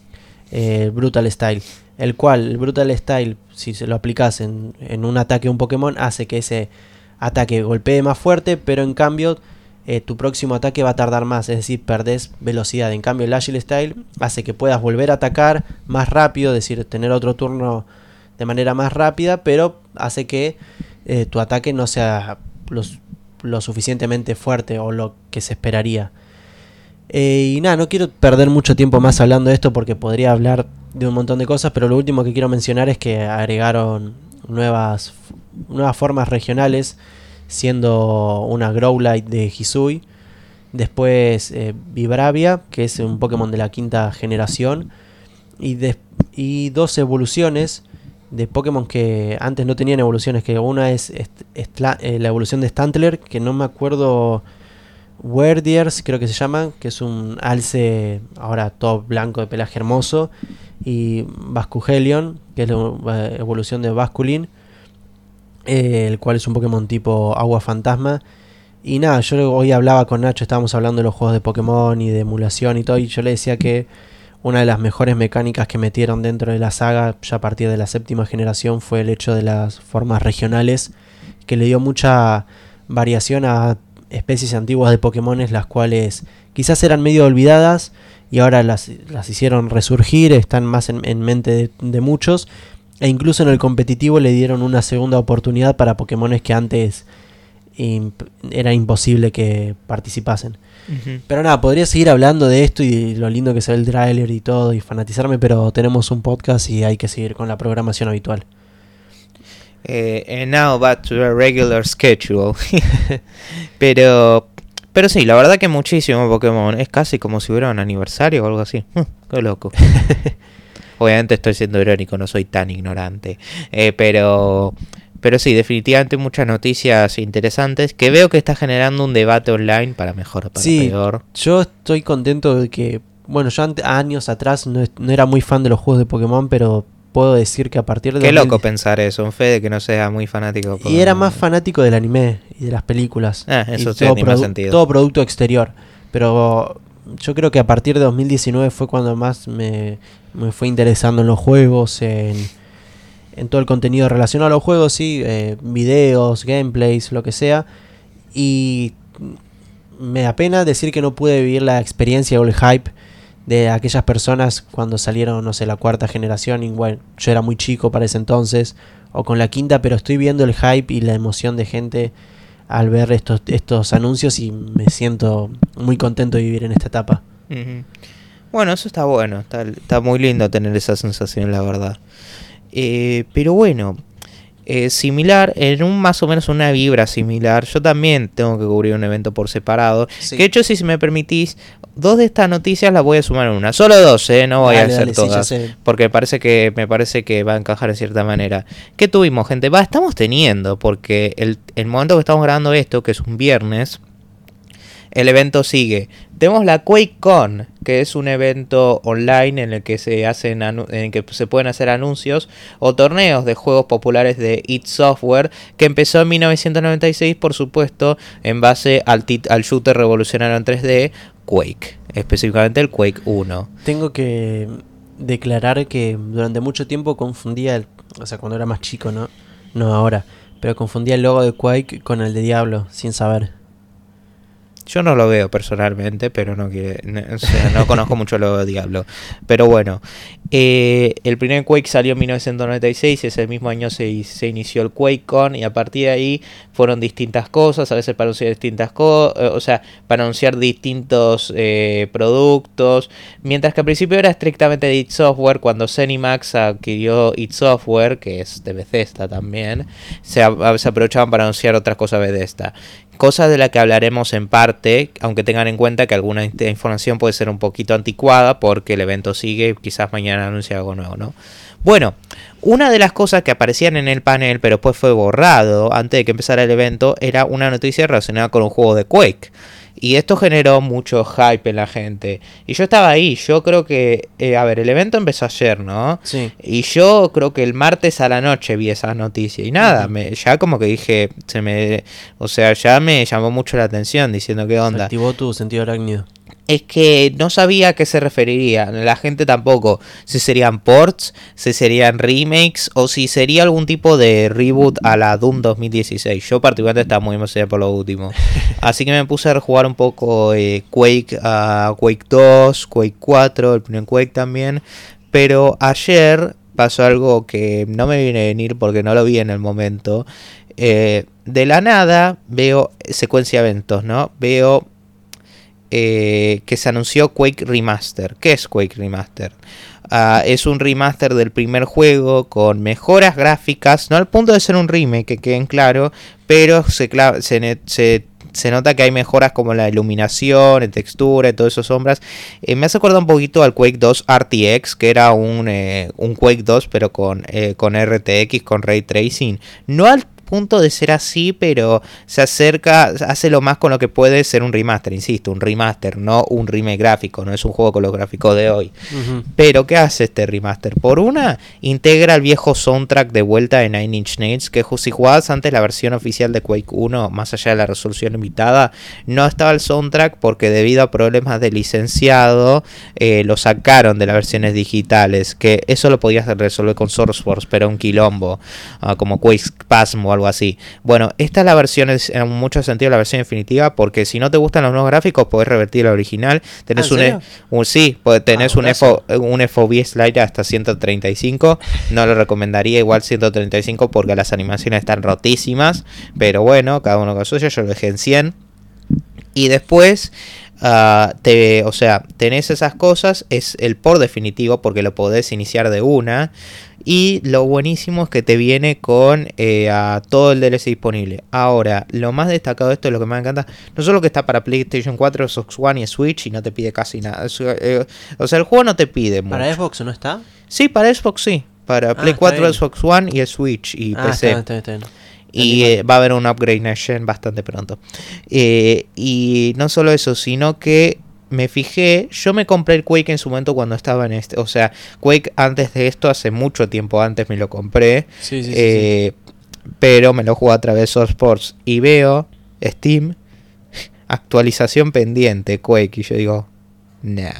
eh, brutal style el cual el brutal style si se lo aplicas en, en un ataque a un Pokémon hace que ese ataque golpee más fuerte pero en cambio eh, tu próximo ataque va a tardar más es decir perdés velocidad en cambio el agile style hace que puedas volver a atacar más rápido es decir tener otro turno de manera más rápida, pero hace que eh, tu ataque no sea lo, su- lo suficientemente fuerte o lo que se esperaría. Eh, y nada, no quiero perder mucho tiempo más hablando de esto porque podría hablar de un montón de cosas, pero lo último que quiero mencionar es que agregaron nuevas, nuevas formas regionales, siendo una Growlite de Hisui, Después eh, Vibravia, que es un Pokémon de la quinta generación. Y, y dos evoluciones de Pokémon que antes no tenían evoluciones. Que una es eh, la evolución de Stantler, que no me acuerdo. Werdiers, creo que se llama, que es un alce ahora todo blanco de pelaje hermoso. Y Bascuhelion, que es la evolución de Basculin, eh, el cual es un Pokémon tipo agua fantasma. Y nada, yo hoy hablaba con Nacho, estábamos hablando de los juegos de Pokémon y de emulación y todo, y yo le decía que una de las mejores mecánicas que metieron dentro de la saga, ya a partir de la séptima generación, fue el hecho de las formas regionales, que le dio mucha variación a especies antiguas de Pokémones, las cuales quizás eran medio olvidadas y ahora las, las hicieron resurgir, están más en, en mente de, de muchos, e incluso en el competitivo le dieron una segunda oportunidad para Pokémones que antes imp- era imposible que participasen. Pero nada, podría seguir hablando de esto y lo lindo que se ve el tráiler y todo y fanatizarme, pero tenemos un podcast y hay que seguir con la programación habitual. Eh, and now back to the regular schedule. pero, pero sí, la verdad que muchísimo Pokémon. Es casi como si hubiera un aniversario o algo así. Qué loco. Obviamente estoy siendo irónico, no soy tan ignorante. Eh, pero, pero sí, definitivamente muchas noticias interesantes que veo que está generando un debate online para mejor o para Sí. peor. Yo estoy contento de que, bueno, yo años atrás no, era muy fan de los juegos de Pokémon, pero puedo decir que a partir de... Qué 2010 loco pensar eso, un fe de que no sea muy fanático. Y era más fanático del anime y de las películas. Ah, Y eso todo, tiene más produ- sentido. todo producto exterior. Pero yo creo que a partir de 2019 fue cuando más me, me fue interesando en los juegos, en, en todo el contenido relacionado a los juegos, sí, eh, videos, gameplays, lo que sea. Y me da pena decir que no pude vivir la experiencia o el hype de aquellas personas cuando salieron, no sé, la cuarta generación. Y bueno, yo era muy chico para ese entonces, o con la quinta, pero estoy viendo el hype y la emoción de gente al ver estos, estos anuncios y me siento muy contento de vivir en esta etapa. Bueno, eso está bueno, está, está muy lindo tener esa sensación, la verdad. Eh, pero bueno, eh, similar, en un más o menos una vibra similar, yo también tengo que cubrir un evento por separado. Sí. Que de hecho, si me permitís, dos de estas noticias las voy a sumar en una. Solo dos, ¿eh? No voy a hacer dale, todas. porque parece que me parece que va a encajar en cierta manera. ¿Qué tuvimos, gente? Va, estamos teniendo, porque el, el momento que estamos grabando esto, que es un viernes, el evento sigue. Tenemos la QuakeCon, que es un evento online en el que se hacen en el que se pueden hacer anuncios o torneos de juegos populares de id Software, que empezó en 1996, por supuesto, en base al, al shooter revolucionario en 3D Quake, específicamente el Quake 1. Tengo que declarar que durante mucho tiempo confundía, el, o sea, cuando era más chico, ¿no? No ahora, pero confundía el logo de Quake con el de Diablo, sin saber. Yo no lo veo personalmente, pero no quiere, no, o sea, no conozco mucho lo Diablo. Pero bueno, eh, el primer Quake salió en 1996, ese mismo año se, inició el QuakeCon y a partir de ahí fueron distintas cosas, a veces para anunciar distintas cosas, o sea, para anunciar distintos eh, productos, mientras que al principio era estrictamente de id Software, cuando Zenimax adquirió id Software, que es de Bethesda también, se, se aprovechaban para anunciar otras cosas Bethesda. Cosas de las que hablaremos en parte, aunque tengan en cuenta que alguna in- información puede ser un poquito anticuada porque el evento sigue quizás mañana anuncie algo nuevo, ¿no? Bueno, una de las cosas que aparecían en el panel, pero después fue borrado antes de que empezara el evento, era una noticia relacionada con un juego de Quake. Y esto generó mucho hype en la gente. Y yo estaba ahí, yo creo que, eh, a ver, el evento empezó ayer, ¿no? Sí. Y yo creo que el martes a la noche vi esa noticia y nada, me, ya como que dije, se me, o sea, ya me llamó mucho la atención diciendo qué Se onda. activó tu sentido arácnido. Es que no sabía a qué se referiría, la gente tampoco, si serían ports, si serían remakes o si sería algún tipo de reboot a la Doom 2016. Yo particularmente estaba muy emocionado por lo último. Así que me puse a jugar un poco eh, Quake, a Quake 2, Quake 4, el primer Quake también. Pero ayer pasó algo que no me viene a venir porque no lo vi en el momento. Eh, de la nada veo secuencia de eventos, ¿no? Veo eh, que se anunció Quake Remaster. ¿Qué es Quake Remaster? Ah, es un remaster del primer juego con mejoras gráficas, no al punto de ser un remake, que queden claro, pero se, nota que hay mejoras como la iluminación, en textura y todas esas sombras. Eh, me hace acordar un poquito al Quake 2 RTX, que era un, eh, Quake 2 pero con, con RTX, con Ray Tracing. No al punto de ser así, pero se acerca, hace lo más con lo que puede ser un remaster, insisto, un remaster, no un remake gráfico, no es un juego con los gráficos de hoy. Pero ¿qué hace este remaster? Por una, integra el viejo soundtrack de vuelta de Nine Inch Nails, que si jugabas antes la versión oficial de Quake 1, más allá de la resolución limitada, no estaba el soundtrack porque debido a problemas de licenciado, eh, lo sacaron de las versiones digitales, que eso lo podías resolver con SourceForce, pero un quilombo, ah, como Quake Spasmo algo así. Bueno, esta es la versión, en mucho sentido, la versión definitiva, porque si no te gustan los nuevos gráficos, podés revertir la original. Tenés ¿Ah, un, sí, tenés Ah, un, FO, un FOV slide hasta 135. No lo recomendaría igual 135 porque las animaciones están rotísimas. Pero bueno, cada uno con suyo, yo lo dejé en 100. Y después Uh, te, o sea, tenés esas cosas, es el por definitivo porque lo podés iniciar de una. Y lo buenísimo es que te viene con eh, a todo el DLC disponible. Ahora, lo más destacado de esto, lo que me encanta, no solo que está para PlayStation 4, Xbox One y Switch y no te pide casi nada. Eh, o sea, el juego no te pide mucho. ¿Para Xbox no está? Sí, para Xbox sí. Para Play está 4, bien. Xbox One y el Switch y Ah, PC. está bien, está bien, está bien. Y eh, va a haber un upgrade next gen bastante pronto. Eh, y no solo eso, sino que me fijé, yo me compré el Quake en su momento cuando estaba en este, o sea, Quake antes de esto, hace mucho tiempo antes me lo compré, Sí, sí, sí, eh, pero me lo jugué a través de Source Sports y veo Steam, actualización pendiente, Quake, y yo digo, nah,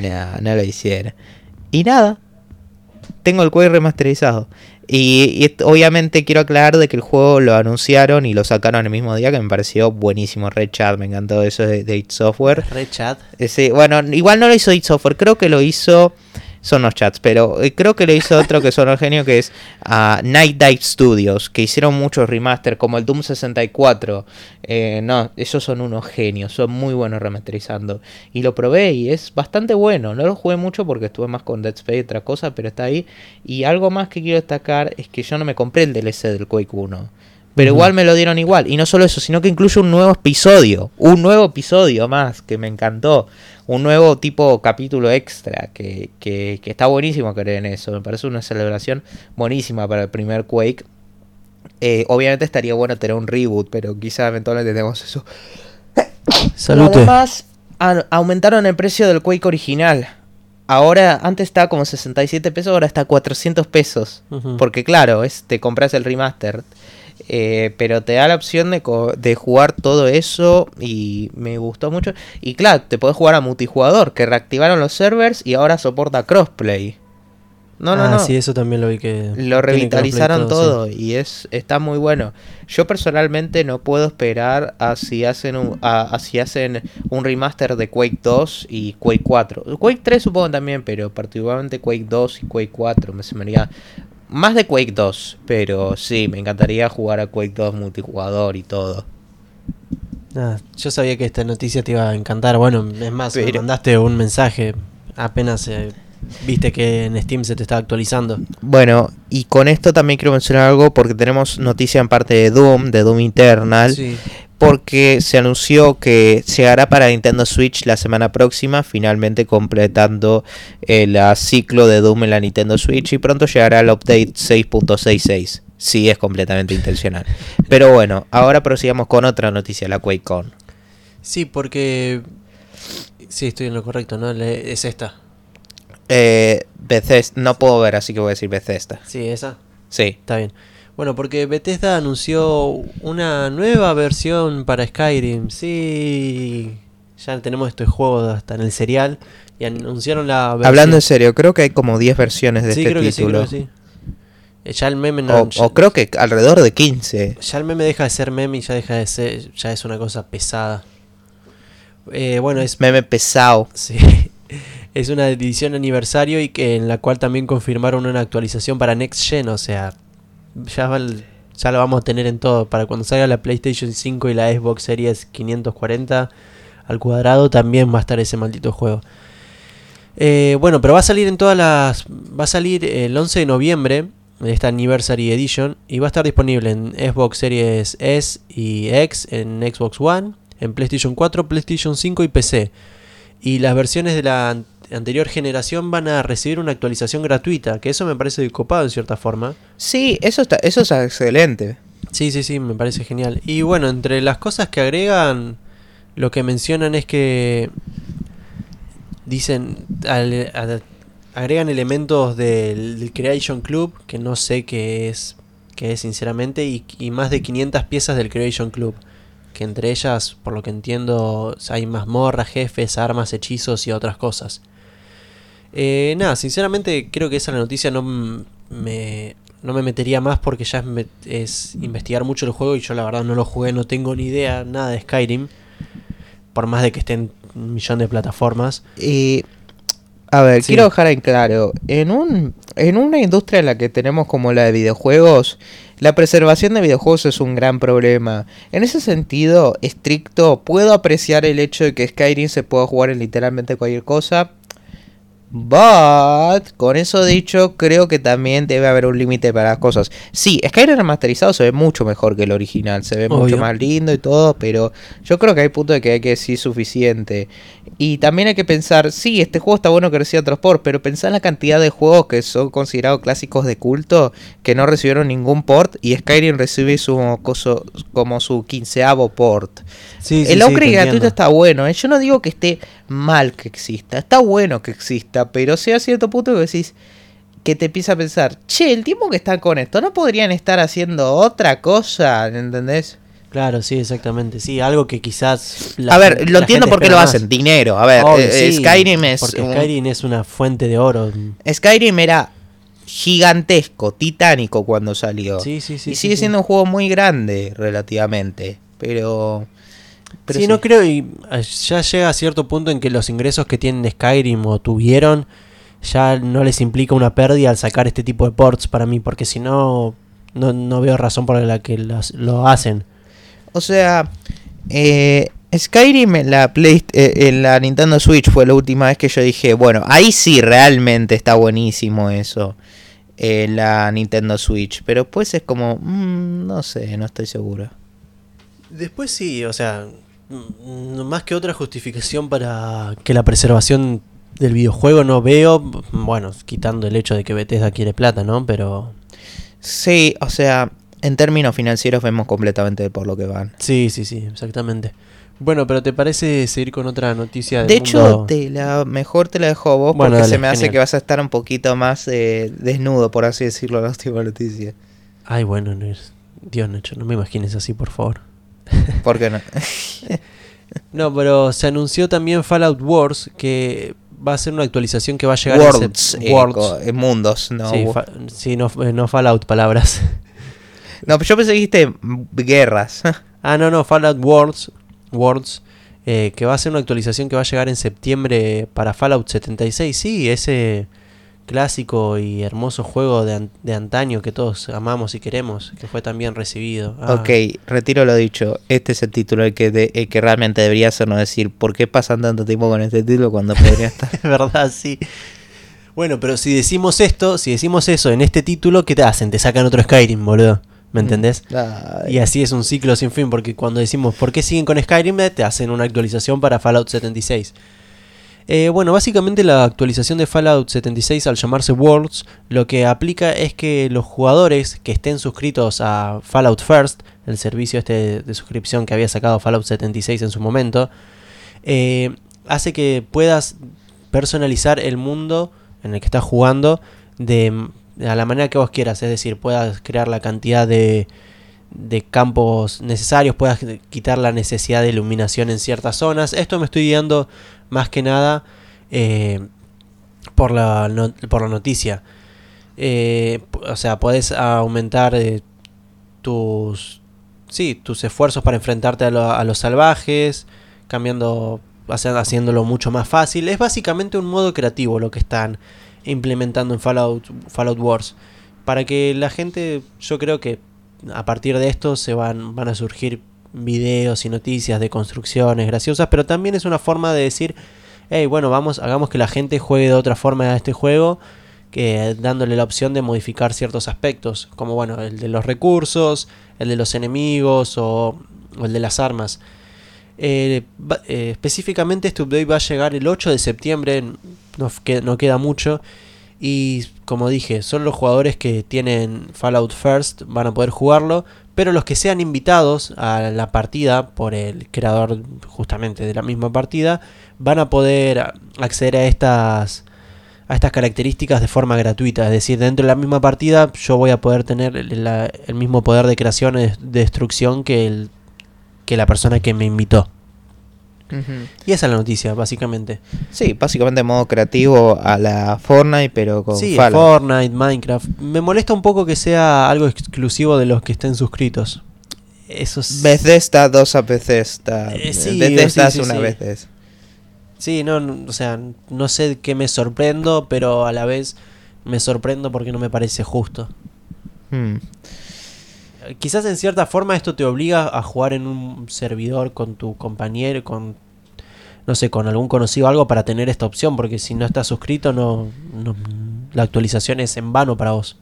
nah, no lo hiciera. Y nada, tengo el Quake remasterizado. Y, obviamente quiero aclarar de que el juego lo anunciaron y lo sacaron el mismo día, que me pareció buenísimo. Red Chat, me encantó eso de, de id Software. Red Chat. Eh, sí, bueno, igual no lo hizo id Software, creo que lo hizo. Son los chats, pero eh, creo que lo hizo otro que son los genios, que es ah, Night Dive Studios, que hicieron muchos remaster, como el Doom 64. Eh, no, esos son unos genios, son muy buenos remasterizando. Y lo probé y es bastante bueno. No lo jugué mucho porque estuve más con Dead Space y otra cosa, pero está ahí. Y algo más que quiero destacar es que yo no me compré el DLC del Quake 1. Pero igual me lo dieron igual. Y no solo eso, sino que incluye un nuevo episodio. Un nuevo episodio más que me encantó. Un nuevo tipo capítulo extra. Que, que, que está buenísimo que en eso. Me parece una celebración buenísima para el primer Quake. Eh, obviamente estaría bueno tener un reboot, pero quizá eventualmente tenemos eso. Salute. Además, aumentaron el precio del Quake original. Ahora, antes estaba como 67 pesos, ahora está 400 pesos. Porque claro, es, te compras el remaster. Eh, pero te da la opción de, jugar todo eso y me gustó mucho. Y claro, te puedes jugar a multijugador, que reactivaron los servers y ahora soporta crossplay. No, no, ah, no. sí, eso también lo vi que. Lo revitalizaron todo, y es está muy bueno. Yo personalmente no puedo esperar a si hacen un, a, a si hacen un remaster de Quake 2 y Quake 4. Quake 3 supongo también, pero particularmente Quake 2 y Quake 4 me se me haría más de Quake 2, pero sí, me encantaría jugar a Quake 2 multijugador y todo. Ah, yo sabía que esta noticia te iba a encantar. Bueno, es más, me Pero- mandaste un mensaje apenas eh, viste que en Steam se te estaba actualizando. Bueno, y con esto también quiero mencionar algo porque tenemos noticia en parte de Doom, de Doom Eternal. Sí. porque se anunció que llegará para Nintendo Switch la semana próxima, finalmente completando el ah, ciclo de Doom en la Nintendo Switch y pronto llegará el update 6.66. Sí, es completamente intencional. Pero bueno, ahora prosigamos con otra noticia, la QuakeCon. Sí, porque. Sí, estoy en lo correcto, ¿no? Le- Es esta. Eh, Bethesda, no puedo ver, así que voy a decir Bethesda. Sí, esa. Sí. Está bien. Bueno, porque Bethesda anunció una nueva versión para Skyrim. Sí. Ya tenemos este juego hasta en el serial. Y anunciaron la versión. Hablando en serio, creo que hay como 10 versiones de sí, este creo que sí, título. creo que sí. Eh, Ya el meme no. o, ya, o creo que alrededor de 15. ya el meme deja de ser meme y ya deja de ser. Ya es una cosa pesada. Eh, bueno, es. Meme pesado. Sí. Es una edición aniversario y que en la cual también confirmaron una actualización para Next Gen, o sea, ya, va ya lo vamos a tener en todo. Para cuando salga la PlayStation 5 y la Xbox Series 540 al cuadrado también va a estar ese maldito juego. Eh, bueno, pero va a salir en todas las... Va a salir el 11 de noviembre esta Anniversary Edition y va a estar disponible en Xbox Series S y X, en Xbox One, en PlayStation 4, PlayStation 5 y PC. Y las versiones de la anterior generación van a recibir una actualización gratuita, que eso me parece copado en cierta forma. Sí, eso está, eso es excelente. Sí, sí, sí, me parece genial. Y bueno, entre las cosas que agregan, lo que mencionan es que dicen, agregan elementos del, Creation Club, que no sé qué es, qué es sinceramente, y, y, más de 500 piezas del Creation Club. Que entre ellas, por lo que entiendo, hay mazmorras, jefes, armas, hechizos y otras cosas. Eh, nada, sinceramente creo que esa la noticia no me, no me metería más porque ya es, investigar mucho el juego y yo la verdad no lo jugué, no tengo ni idea nada de Skyrim. Por más de que esté en un millón de plataformas. Y, a ver, quiero dejar en claro, en, un, en una industria en la que tenemos como la de videojuegos, la preservación de videojuegos es un gran problema. En ese sentido estricto, puedo apreciar el hecho de que Skyrim se pueda jugar en literalmente cualquier cosa But, con eso dicho, creo que también debe haber un límite para las cosas. Sí, Skyrim remasterizado se ve mucho mejor que el original, se ve mucho más lindo y todo, pero yo creo que hay punto de que hay que decir suficiente. Y también hay que pensar, sí, este juego está bueno que reciba otros port, pero pensar en la cantidad de juegos que son considerados clásicos de culto que no recibieron ningún port y Skyrim recibe su como su quinceavo port. el upgrade gratuito está bueno, ¿eh? yo no digo que esté mal que exista, está bueno que exista, pero sea a cierto punto que decís que te empieza a pensar, che, el tiempo que están con esto, ¿no podrían estar haciendo otra cosa? ¿Entendés? Claro, sí, exactamente. Sí, algo que quizás. a ver, lo entiendo porque lo hacen, dinero. A ver, eh, Skyrim es. Porque Skyrim es una fuente de oro. Skyrim era gigantesco, titánico cuando salió. Sí, sí, sí. Y sigue siendo un juego muy grande, relativamente. Pero. Pero sí, no creo. Y eh, ya llega a cierto punto en que los ingresos que tienen Skyrim o tuvieron. Ya no les implica una pérdida al sacar este tipo de ports para mí. Porque si no. No, veo razón por la que lo hacen. O sea, eh, Skyrim en la, Play, eh, en la Nintendo Switch fue la última vez que yo dije, bueno, ahí sí realmente está buenísimo eso. En la Nintendo Switch. Pero después es como, mm, no sé, no estoy seguro. Después sí, o sea, más que otra justificación para que la preservación del videojuego no veo, bueno, quitando el hecho de que Bethesda quiere plata, ¿no? Pero... Sí, o sea, en términos financieros vemos completamente por lo que van. Sí, sí, sí, exactamente. Bueno, pero ¿te parece seguir con otra noticia? de hecho, te la, mejor te la dejo a vos porque se me hace que vas a estar un poquito más eh, desnudo, por así decirlo, la última noticia. Ay, bueno. Dios, Nacho, no me imagines así, por favor. ¿Por qué no? no, pero se anunció también Fallout Wars que va a ser una actualización que va a llegar Worlds, a Worlds. Eh, mundos, no. Sí, sí no, no Fallout, palabras. No, yo pensé que dijiste guerras. ah, no, no, Fallout Worlds, Worlds eh, que va a ser una actualización que va a llegar en septiembre para Fallout 76. Sí, ese clásico y hermoso juego de, antaño que todos amamos y queremos, que fue tan bien recibido. Ah. Ok, retiro lo dicho. Este es el título el que, que realmente debería hacernos decir por qué pasan tanto tiempo con este título cuando podría estar. es verdad, sí. Bueno, pero si decimos esto, si decimos eso en este título, ¿qué te hacen? Te sacan otro Skyrim, boludo. ¿Me mm. entendés? Y así es un ciclo sin fin, porque cuando decimos por qué siguen con Skyrim, te hacen una actualización para Fallout 76. Eh, bueno, básicamente la actualización de Fallout 76 al llamarse Worlds, lo que aplica es que los jugadores que estén suscritos a Fallout First, el servicio este de, suscripción que había sacado Fallout 76 en su momento, eh, hace que puedas personalizar el mundo en el que estás jugando de a la manera que vos quieras, es decir, puedas crear la cantidad de, de campos necesarios, puedas quitar la necesidad de iluminación en ciertas zonas. Esto me estoy guiando más que nada eh, por, la por la noticia. Eh, o sea, puedes aumentar eh, tus, sí, tus esfuerzos para enfrentarte a, a los salvajes, cambiando, haciéndolo mucho más fácil. Es básicamente un modo creativo lo que están implementando en Fallout, Fallout Wars. Para que la gente, yo creo que a partir de esto se van, van a surgir videos y noticias de construcciones graciosas, pero también es una forma de decir, hey, bueno, vamos, hagamos que la gente juegue de otra forma a este juego, que dándole la opción de modificar ciertos aspectos, como bueno, el de los recursos, el de los enemigos o, el de las armas. Eh, eh, específicamente este update va a llegar el 8 de septiembre, no, no queda mucho. Y como dije, solo los jugadores que tienen Fallout First van a poder jugarlo. Pero los que sean invitados a la partida por el creador justamente de la misma partida van a poder acceder a estas, a estas características de forma gratuita. Es decir, dentro de la misma partida yo voy a poder tener el, el mismo poder de creación y de destrucción que, el, que la persona que me invitó. Y esa es la noticia, básicamente. Sí, básicamente modo creativo a la Fortnite, pero con Sí, Fallout. Fortnite, Minecraft. Me molesta un poco que sea algo exclusivo de los que estén suscritos. Eso es... Bethesda 2 a Bethesda. Eh, sí, Bethesda sí, es sí, una sí. Bethesda. Sí, no, no, o sea, no sé qué me sorprendo, pero a la vez me sorprendo porque no me parece justo. Hmm. Eh, Quizás en cierta forma esto te obliga a jugar en un servidor con tu compañero, con no sé, con algún conocido algo para tener esta opción, porque si no estás suscrito no, no- la actualización es en vano para vos.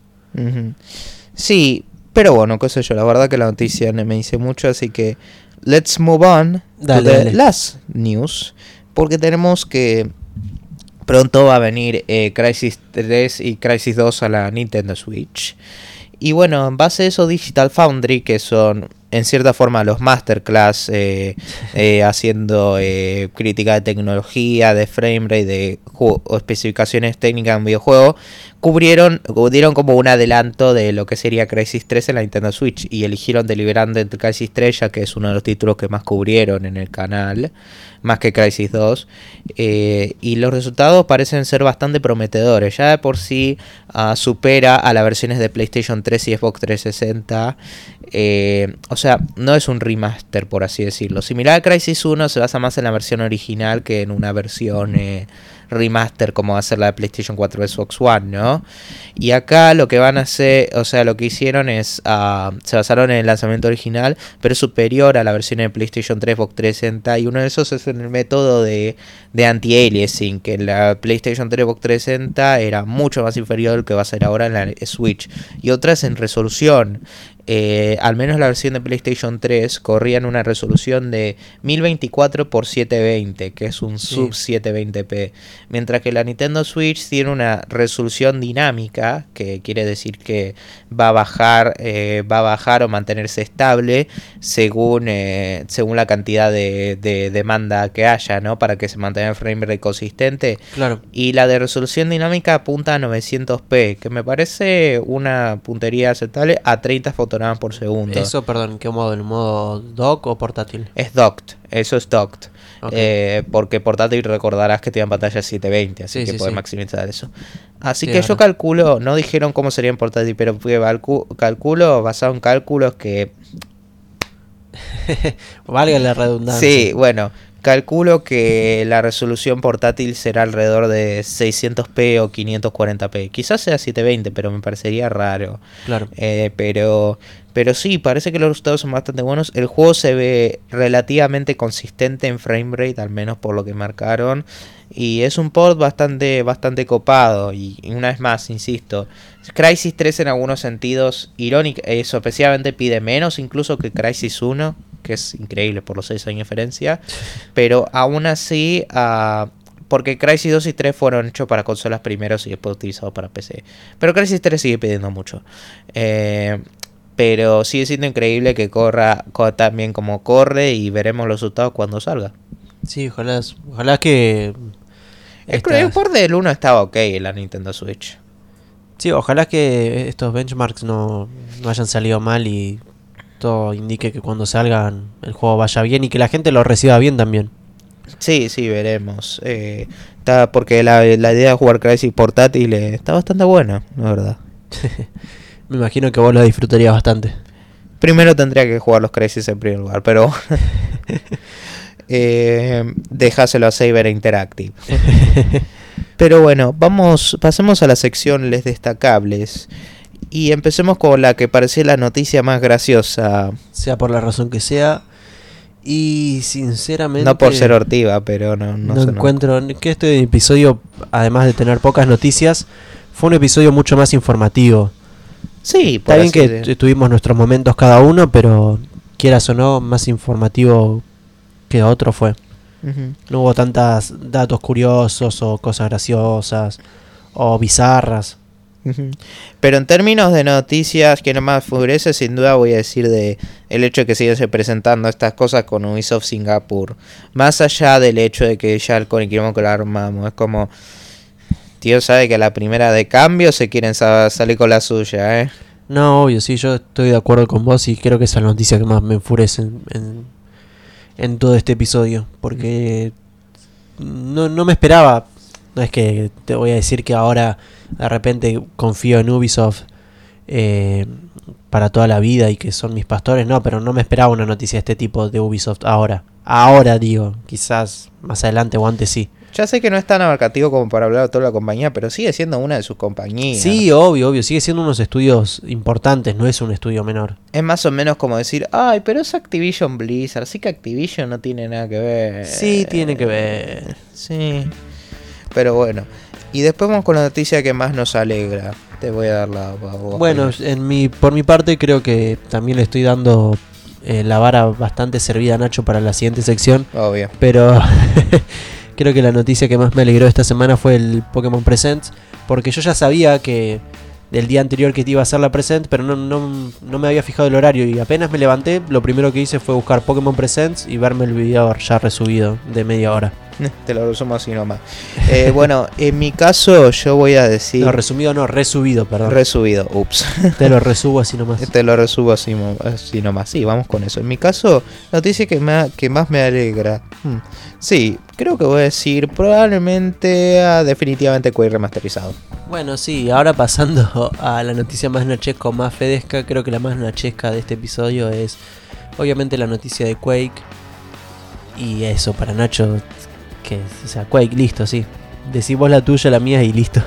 Sí, pero bueno, qué sé yo, la verdad que la noticia no me dice mucho, así que let's move on Dale, to the last news, porque tenemos que pronto va a venir eh, Crisis 3 y Crisis 2 a la Nintendo Switch. Y bueno, en base a eso Digital Foundry, que son en cierta forma los masterclass eh, eh, haciendo eh, crítica de tecnología, de framerate, de ju- o especificaciones técnicas en videojuego, cubrieron, dieron como un adelanto de lo que sería Crisis 3 en la Nintendo Switch y eligieron deliberante Crisis 3 ya que es uno de los títulos que más cubrieron en el canal, más que Crisis 2 eh, y los resultados parecen ser bastante prometedores, ya de por sí ah, supera a las versiones de PlayStation 3 y Xbox 360 eh, o sea, no es un remaster, por así decirlo. Similar a Crisis 1, se basa más en la versión original que en una versión eh, remaster como va a ser la de PlayStation 4 Xbox One, ¿no? Y acá lo que van a hacer, o sea, lo que hicieron es, ah, se basaron en el lanzamiento original, pero es superior a la versión de PlayStation 3 Xbox 360 y uno de esos es en el método de, anti-aliasing, que la PlayStation 3 Xbox 360 era mucho más inferior al que va a ser ahora en la Switch. Y otra es en resolución. Eh, al menos la versión de PlayStation 3 corría en una resolución de 1024 x 720, que es un Sí. sub 720p, mientras que la Nintendo Switch tiene una resolución dinámica, que quiere decir que va a bajar, eh, va a bajar o mantenerse estable según, eh, según la cantidad de, de demanda que haya, ¿no? Para que se mantenga el frame rate consistente. Claro. Y la de resolución dinámica apunta a 900p, que me parece una puntería aceptable a 30 fotogramas por segundo. Eso, perdón, ¿en qué modo? ¿En modo dock o portátil? Es docked, eso es docked. Eh, porque portátil recordarás que tiene pantalla 720, así Sí, que sí, puedes sí. maximizar eso. Así Sí, que yo calculo, no dijeron cómo sería en portátil, pero calculo basado en cálculos que Valga la redundancia. Sí, bueno, calculo que la resolución portátil será alrededor de 600p o 540p. Quizás sea 720, pero me parecería raro. Claro. Eh, pero, pero sí, parece que los resultados son bastante buenos. El juego se ve relativamente consistente en framerate, al menos por lo que marcaron. Y es un port bastante, bastante copado. Y, y una vez más, insisto, Crisis 3 en algunos sentidos irónico, eso especialmente pide menos incluso que Crisis 1, que es increíble por los 6 años de diferencia. Pero aún así, ah, porque Crisis 2 y 3 fueron hechos para consolas primeros y después utilizados para PC. Pero Crisis 3 sigue pidiendo mucho. Eh, pero sigue siendo increíble que corra co- también como corre y veremos los resultados cuando salga. Sí, ojalá, ojalá que... El port del 1 estaba ok en la Nintendo Switch. Sí, ojalá que estos benchmarks no, no hayan salido mal y indique que cuando salgan el juego vaya bien y que la gente lo reciba bien también. Sí, sí, veremos. Eh, está, porque la, la idea de jugar Crisis portátil eh, está bastante buena, la verdad. Me imagino que vos lo disfrutarías bastante. Primero tendría que jugar los Crisis en primer lugar, pero eh, dejáselo a Saber Interactive. Pero bueno, vamos, pasemos a la sección les destacables y empecemos con la que parecía la noticia más graciosa, Sea por la razón que sea. Y sinceramente... no por ser ortiva, pero no, no, No, sé, no. encuentro que este episodio, además de tener pocas noticias, fue un episodio mucho más informativo. Sí, Está por bien así que tuvimos nuestros momentos cada uno, pero quieras o no, más informativo que otro fue. No hubo tantas datos curiosos o cosas graciosas o bizarras. Pero en términos de noticias que no me favorece, sin duda voy a decir de el hecho de que siguen se presentando estas cosas con Ubisoft Singapur. Más allá del hecho de que ya el quilombo que lo armamos, es como tío sabe que a la primera de cambio se quieren sa- salir con la suya, ¿eh? No, obvio, sí, yo estoy de acuerdo con vos y creo que esa es la noticia que más me enfurece en, en, en todo este episodio. Porque no, no me esperaba. No es que te voy a decir que ahora de repente confío en Ubisoft eh, para toda la vida y que son mis pastores. No, pero no me esperaba una noticia de este tipo de Ubisoft ahora. Ahora digo, quizás más adelante o antes sí. Ya sé que no es tan abarcativo como para hablar de toda la compañía, pero sigue siendo una de sus compañías. Sí, obvio, obvio. Sigue siendo unos estudios importantes, no es un estudio menor. Es más o menos como decir, ay, pero es Activision Blizzard, así que Activision no tiene nada que ver. Sí, tiene que ver. Sí. Pero bueno. Y después vamos con la noticia que más nos alegra. Te voy a dar la... Bueno, en mi, por mi parte creo que también le estoy dando eh, la vara bastante servida a Nacho para la siguiente sección, Obvio. pero creo que la noticia que más me alegró esta semana fue el Pokémon Presents, porque yo ya sabía que del día anterior que te iba a hacer la Present, pero no, no, no me había fijado el horario y apenas me levanté, lo primero que hice fue buscar Pokémon Presents y verme el video ya resubido de media hora. Te lo resumo así nomás. Eh, bueno, en mi caso yo voy a decir... No, resumido no, resubido, perdón. resubido. Ups. Te lo resubo así nomás. Te lo resumo así, nomás. Sí, vamos con eso. En mi caso, noticia que, ma- que más me alegra. Hmm. Sí, creo que voy a decir probablemente ah, definitivamente Quake remasterizado. Bueno, sí, ahora pasando a la noticia más nachesca o más fedesca, creo que la más nachesca de este episodio es obviamente la noticia de Quake. Y eso, para Nacho, que, o sea, Quake, listo, sí. Decís vos la tuya, la mía y listo.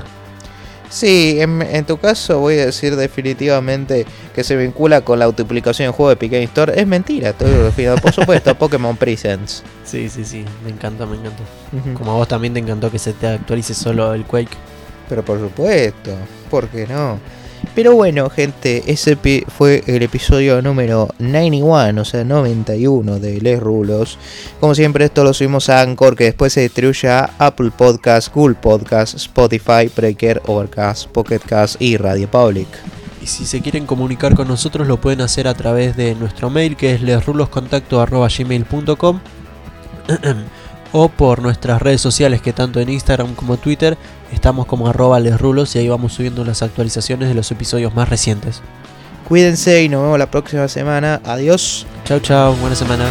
Sí, en, en tu caso voy a decir definitivamente que se vincula con la autopublicación del juego de Pequeño Store. Es mentira, estoy refiriendo, por supuesto, Pokémon Presents. Sí, sí, sí, me encantó, me encantó. Ujú. Como a vos también te encantó que se te actualice solo el Quake. Pero por supuesto, ¿por qué no? Pero bueno, gente, ese fue el episodio número 91, o sea, 91 de Les Rulos. Como siempre, esto lo subimos a Anchor, que después se distribuye a Apple Podcast, Google Podcast, Spotify, Breaker, Overcast, Pocket Cast y Radio Public. Y si se quieren comunicar con nosotros lo pueden hacer a través de nuestro mail que es lesruloscontacto.gmail.com o por nuestras redes sociales que tanto en Instagram como Twitter estamos como arroba lesrulos y ahí vamos subiendo las actualizaciones de los episodios más recientes. Cuídense y nos vemos la próxima semana. Adiós. Chau chau, buena semana.